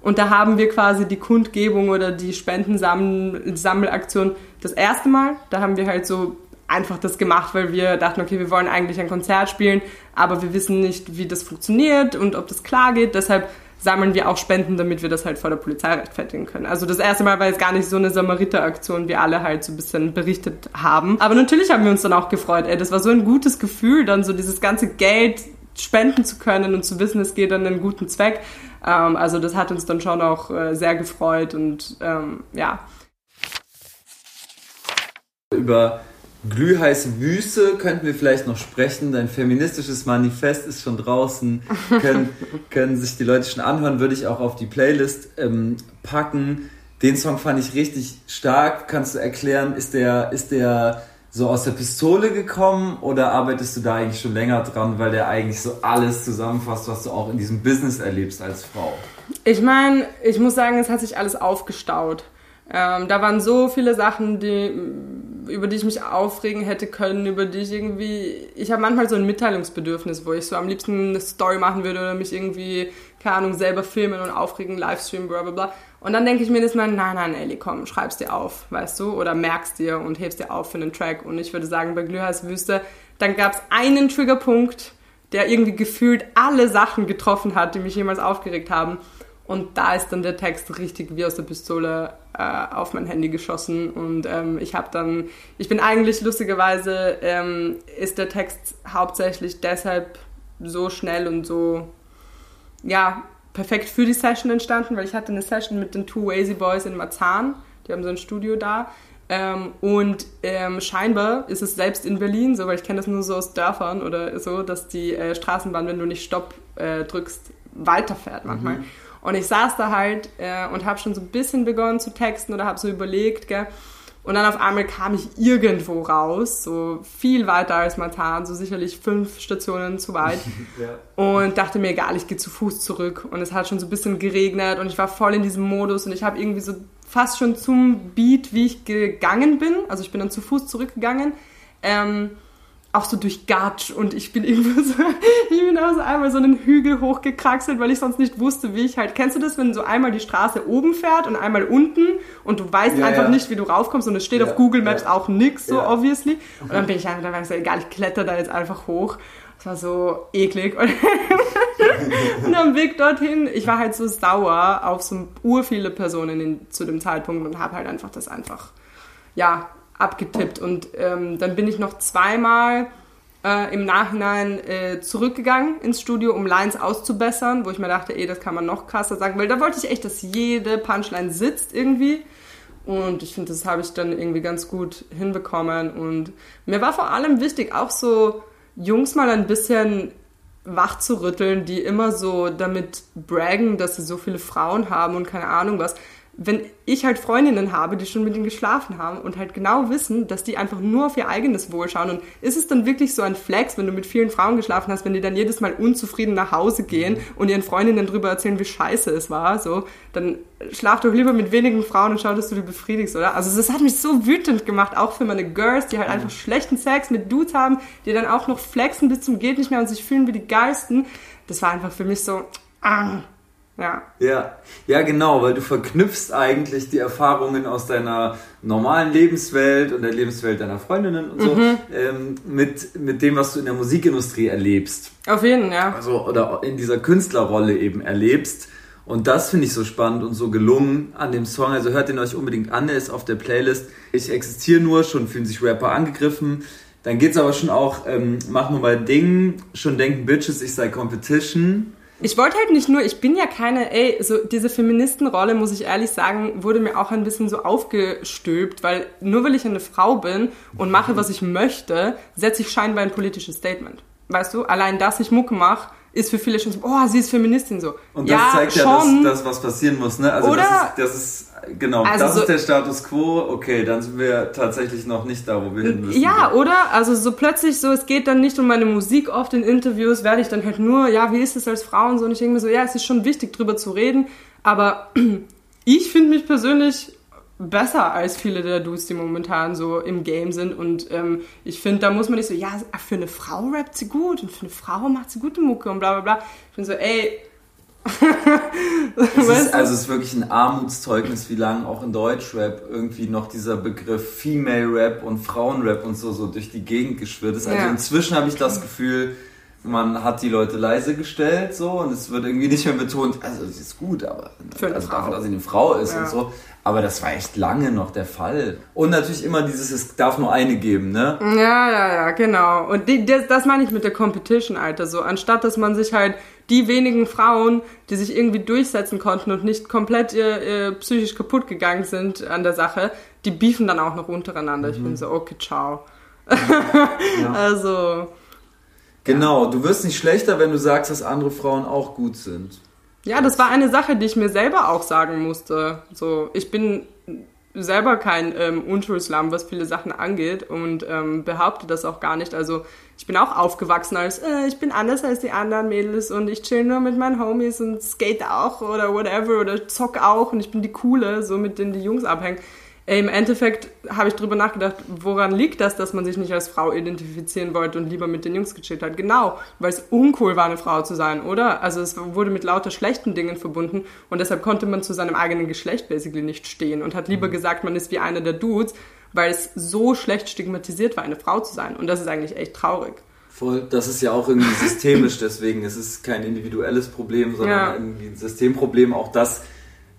[SPEAKER 6] Und da haben wir quasi die Kundgebung oder die Spendensammelaktion das erste Mal. Da haben wir halt so einfach das gemacht, weil wir dachten, okay, wir wollen eigentlich ein Konzert spielen, aber wir wissen nicht, wie das funktioniert und ob das klar geht. Deshalb sammeln wir auch Spenden, damit wir das halt vor der Polizei rechtfertigen können. Also das erste Mal war jetzt gar nicht so eine Samariter-Aktion, wie alle halt so ein bisschen berichtet haben. Aber natürlich haben wir uns dann auch gefreut. Ey, das war so ein gutes Gefühl, dann so dieses ganze Geld spenden zu können und zu wissen, es geht an einen guten Zweck. Ähm, also das hat uns dann schon auch äh, sehr gefreut und ähm, ja.
[SPEAKER 2] Über glühheiße Wüste könnten wir vielleicht noch sprechen. Dein feministisches Manifest ist schon draußen, können, können sich die Leute schon anhören, würde ich auch auf die Playlist ähm, packen. Den Song fand ich richtig stark. Kannst du erklären, ist der, ist der so aus der Pistole gekommen oder arbeitest du da eigentlich schon länger dran, weil der eigentlich so alles zusammenfasst, was du auch in diesem Business erlebst als Frau?
[SPEAKER 6] Ich meine, ich muss sagen, es hat sich alles aufgestaut. Ähm, da waren so viele Sachen, die, über die ich mich aufregen hätte können, über die ich irgendwie. Ich habe manchmal so ein Mitteilungsbedürfnis, wo ich so am liebsten eine Story machen würde oder mich irgendwie, keine Ahnung, selber filmen und aufregen, Livestream, bla bla bla. Und dann denke ich mir das mal, nein, nein, Ellie, komm, schreib's dir auf, weißt du, oder merkst dir und hebst dir auf für einen Track. Und ich würde sagen, bei Glühheiß Wüste, dann gab es einen Triggerpunkt, der irgendwie gefühlt alle Sachen getroffen hat, die mich jemals aufgeregt haben. Und da ist dann der Text richtig wie aus der Pistole äh, auf mein Handy geschossen. Und ähm, ich habe dann, ich bin eigentlich lustigerweise, ähm, ist der Text hauptsächlich deshalb so schnell und so, ja, perfekt für die Session entstanden, weil ich hatte eine Session mit den Two Wazy Boys in Marzahn. Die haben so ein Studio da. Ähm, und ähm, scheinbar ist es selbst in Berlin so, weil ich kenne das nur so aus Dörfern oder so, dass die äh, Straßenbahn, wenn du nicht Stopp äh, drückst, weiterfährt manchmal. Mhm. Und ich saß da halt äh, und habe schon so ein bisschen begonnen zu texten oder habe so überlegt, gell. Und dann auf einmal kam ich irgendwo raus, so viel weiter als Matan, so sicherlich fünf Stationen zu weit. ja. Und dachte mir, egal, ich gehe zu Fuß zurück. Und es hat schon so ein bisschen geregnet und ich war voll in diesem Modus und ich habe irgendwie so fast schon zum Beat, wie ich gegangen bin. Also ich bin dann zu Fuß zurückgegangen. Ähm, auch so durch Gatsch und ich bin irgendwo so, ich bin auch so einmal so einen Hügel hochgekraxelt, weil ich sonst nicht wusste, wie ich halt, kennst du das, wenn so einmal die Straße oben fährt und einmal unten und du weißt ja, einfach ja. nicht, wie du raufkommst und es steht ja, auf Google Maps auch nix, so obviously. Und dann bin ich einfach, dann war ich so, egal, ich kletter da jetzt einfach hoch. Das war so eklig. Und, und am Weg dorthin, ich war halt so sauer auf so ur viele Personen in, zu dem Zeitpunkt und habe halt einfach das einfach, ja, abgetippt. Und ähm, dann bin ich noch zweimal äh, im Nachhinein äh, zurückgegangen ins Studio, um Lines auszubessern, wo ich mir dachte, ey, das kann man noch krasser sagen, weil da wollte ich echt, dass jede Punchline sitzt irgendwie. Und ich finde, das habe ich dann irgendwie ganz gut hinbekommen. Und mir war vor allem wichtig, auch so Jungs mal ein bisschen wach zu rütteln, die immer so damit braggen, dass sie so viele Frauen haben und keine Ahnung was wenn ich halt Freundinnen habe, die schon mit ihnen geschlafen haben und halt genau wissen, dass die einfach nur auf ihr eigenes Wohl schauen. Und ist es dann wirklich so ein Flex, wenn du mit vielen Frauen geschlafen hast, wenn die dann jedes Mal unzufrieden nach Hause gehen und ihren Freundinnen darüber erzählen, wie scheiße es war, so, dann schlaf doch lieber mit wenigen Frauen und schau, dass du die befriedigst, oder? Also das hat mich so wütend gemacht, auch für meine Girls, die halt einfach schlechten Sex mit Dudes haben, die dann auch noch flexen bis zum geht nicht mehr und sich fühlen wie die Geisten. Das war einfach für mich so, ah, ja.
[SPEAKER 2] Ja, ja, genau, weil du verknüpfst eigentlich die Erfahrungen aus deiner normalen Lebenswelt und der Lebenswelt deiner Freundinnen und so mhm. ähm, mit, mit dem, was du in der Musikindustrie erlebst.
[SPEAKER 6] Auf jeden, ja.
[SPEAKER 2] Also, oder in dieser Künstlerrolle eben erlebst. Und das finde ich so spannend und so gelungen an dem Song. Also hört den euch unbedingt an, der ist auf der Playlist. Ich existiere nur, schon fühlen sich Rapper angegriffen. Dann geht's aber schon auch, ähm, mach nur mal Ding, schon denken Bitches, ich sei Competition.
[SPEAKER 6] Ich wollte halt nicht nur, ich bin ja keine, ey, so diese Feministenrolle, muss ich ehrlich sagen, wurde mir auch ein bisschen so aufgestülpt, weil nur weil ich eine Frau bin und mache, was ich möchte, setze ich scheinbar ein politisches Statement. Weißt du, allein dass ich Mucke mache, ist für viele schon so, oh, sie ist Feministin so.
[SPEAKER 2] Und das ja, zeigt ja, dass das, was passieren muss, ne? Also
[SPEAKER 6] Oder,
[SPEAKER 2] das ist, das ist genau, also das so, ist der Status quo. Okay, dann sind wir tatsächlich noch nicht da, wo wir hin müssen.
[SPEAKER 6] Ja, oder? Also so plötzlich so, es geht dann nicht um meine Musik oft in Interviews, werde ich dann halt nur, ja, wie ist es als Frau und so. Und ich denke mir so, ja, es ist schon wichtig, drüber zu reden, aber ich finde mich persönlich besser als viele der Dudes, die momentan so im Game sind. Und ähm, ich finde, da muss man nicht so, ja, für eine Frau rappt sie gut und für eine Frau macht sie gute Mucke und bla bla bla. Ich bin so, ey.
[SPEAKER 2] es ist, also es ist wirklich ein Armutszeugnis, wie lange auch in Deutschrap irgendwie noch dieser Begriff Female Rap und Frauenrap und so, so durch die Gegend geschwirrt ist. Also ja. inzwischen habe ich das Gefühl, man hat die Leute leise gestellt so und es wird irgendwie nicht mehr betont, also sie ist gut, aber also dafür, dass sie eine Frau ist ja. und so. Aber das war echt lange noch der Fall. Und natürlich immer dieses, es darf nur eine geben, ne?
[SPEAKER 6] Ja, ja, ja, genau. Und die, das, das meine ich mit der Competition, Alter. So, anstatt dass man sich halt die wenigen Frauen, die sich irgendwie durchsetzen konnten und nicht komplett äh, psychisch kaputt gegangen sind an der Sache, die beefen dann auch noch untereinander. Mhm. Ich bin so, okay, ciao. Ja. also.
[SPEAKER 2] Genau, du wirst nicht schlechter, wenn du sagst, dass andere Frauen auch gut sind.
[SPEAKER 6] Ja, das war eine Sache, die ich mir selber auch sagen musste. So, ich bin selber kein ähm, Unschuldslamm, was viele Sachen angeht und ähm, behaupte das auch gar nicht. Also ich bin auch aufgewachsen als, äh, ich bin anders als die anderen Mädels und ich chill nur mit meinen Homies und skate auch oder whatever oder zock auch und ich bin die Coole, so mit denen die Jungs abhängen. Im Endeffekt habe ich drüber nachgedacht, woran liegt das, dass man sich nicht als Frau identifizieren wollte und lieber mit den Jungs gechillt hat? Genau, weil es uncool war, eine Frau zu sein, oder? Also es wurde mit lauter schlechten Dingen verbunden und deshalb konnte man zu seinem eigenen Geschlecht basically nicht stehen und hat lieber mhm. gesagt, man ist wie einer der Dudes, weil es so schlecht stigmatisiert war, eine Frau zu sein. Und das ist eigentlich echt traurig.
[SPEAKER 2] Voll, das ist ja auch irgendwie systemisch, deswegen es ist kein individuelles Problem, sondern ja. irgendwie ein Systemproblem, auch das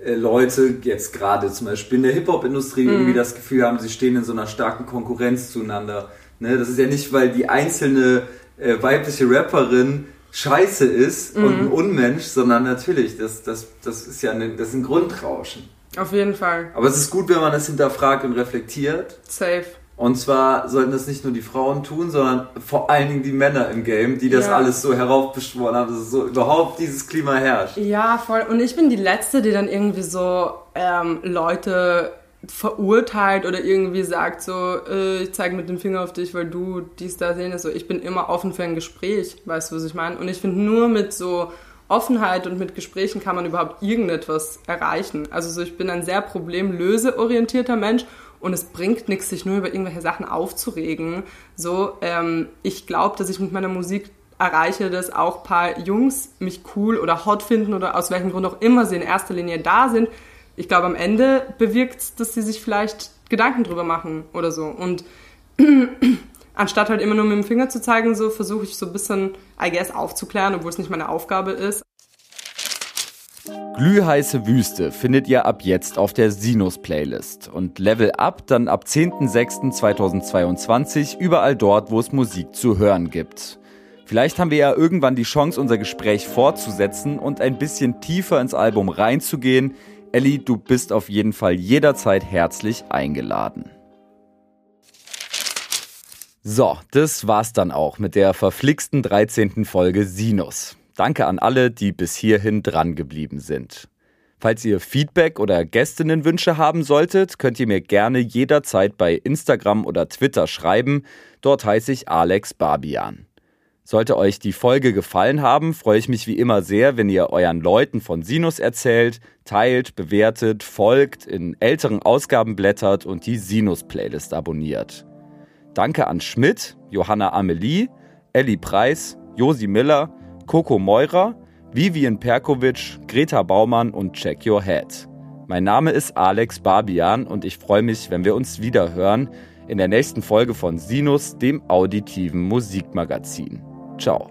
[SPEAKER 2] Leute jetzt gerade zum Beispiel in der Hip-Hop-Industrie mhm. irgendwie das Gefühl haben, sie stehen in so einer starken Konkurrenz zueinander. Ne? Das ist ja nicht, weil die einzelne äh, weibliche Rapperin scheiße ist mhm. und ein Unmensch, sondern natürlich, das, das, das ist ja eine, das ist ein Grundrauschen.
[SPEAKER 6] Auf jeden Fall.
[SPEAKER 2] Aber es ist gut, wenn man das hinterfragt und reflektiert.
[SPEAKER 6] Safe.
[SPEAKER 2] Und zwar sollten das nicht nur die Frauen tun, sondern vor allen Dingen die Männer im Game, die das ja. alles so heraufbeschworen haben, dass so überhaupt dieses Klima herrscht.
[SPEAKER 6] Ja, voll. Und ich bin die Letzte, die dann irgendwie so ähm, Leute verurteilt oder irgendwie sagt so, äh, ich zeige mit dem Finger auf dich, weil du dies da sehen ist. So, ich bin immer offen für ein Gespräch, weißt du, was ich meine? Und ich finde nur mit so Offenheit und mit Gesprächen kann man überhaupt irgendetwas erreichen. Also so, ich bin ein sehr problemlöseorientierter Mensch und es bringt nichts, sich nur über irgendwelche Sachen aufzuregen. So, ähm, ich glaube, dass ich mit meiner Musik erreiche, dass auch paar Jungs mich cool oder hot finden oder aus welchem Grund auch immer sie in erster Linie da sind. Ich glaube, am Ende bewirkt dass sie sich vielleicht Gedanken drüber machen oder so. Und anstatt halt immer nur mit dem Finger zu zeigen, so versuche ich so ein bisschen, I guess, aufzuklären, obwohl es nicht meine Aufgabe ist.
[SPEAKER 7] Glühheiße Wüste findet ihr ab jetzt auf der Sinus-Playlist und Level Up dann ab 10.06.2022 überall dort, wo es Musik zu hören gibt. Vielleicht haben wir ja irgendwann die Chance, unser Gespräch fortzusetzen und ein bisschen tiefer ins Album reinzugehen. Ellie, du bist auf jeden Fall jederzeit herzlich eingeladen. So, das war's dann auch mit der verflixten 13. Folge Sinus. Danke an alle, die bis hierhin dran geblieben sind. Falls ihr Feedback oder Gästinnenwünsche haben solltet, könnt ihr mir gerne jederzeit bei Instagram oder Twitter schreiben. Dort heiße ich Alex Barbian. Sollte euch die Folge gefallen haben, freue ich mich wie immer sehr, wenn ihr euren Leuten von Sinus erzählt, teilt, bewertet, folgt, in älteren Ausgaben blättert und die Sinus-Playlist abonniert. Danke an Schmidt, Johanna Amelie, Ellie Preis, Josi Miller, Coco Meurer, Vivian Perkovic, Greta Baumann und Check Your Head. Mein Name ist Alex Barbian und ich freue mich, wenn wir uns wieder hören in der nächsten Folge von Sinus, dem auditiven Musikmagazin. Ciao.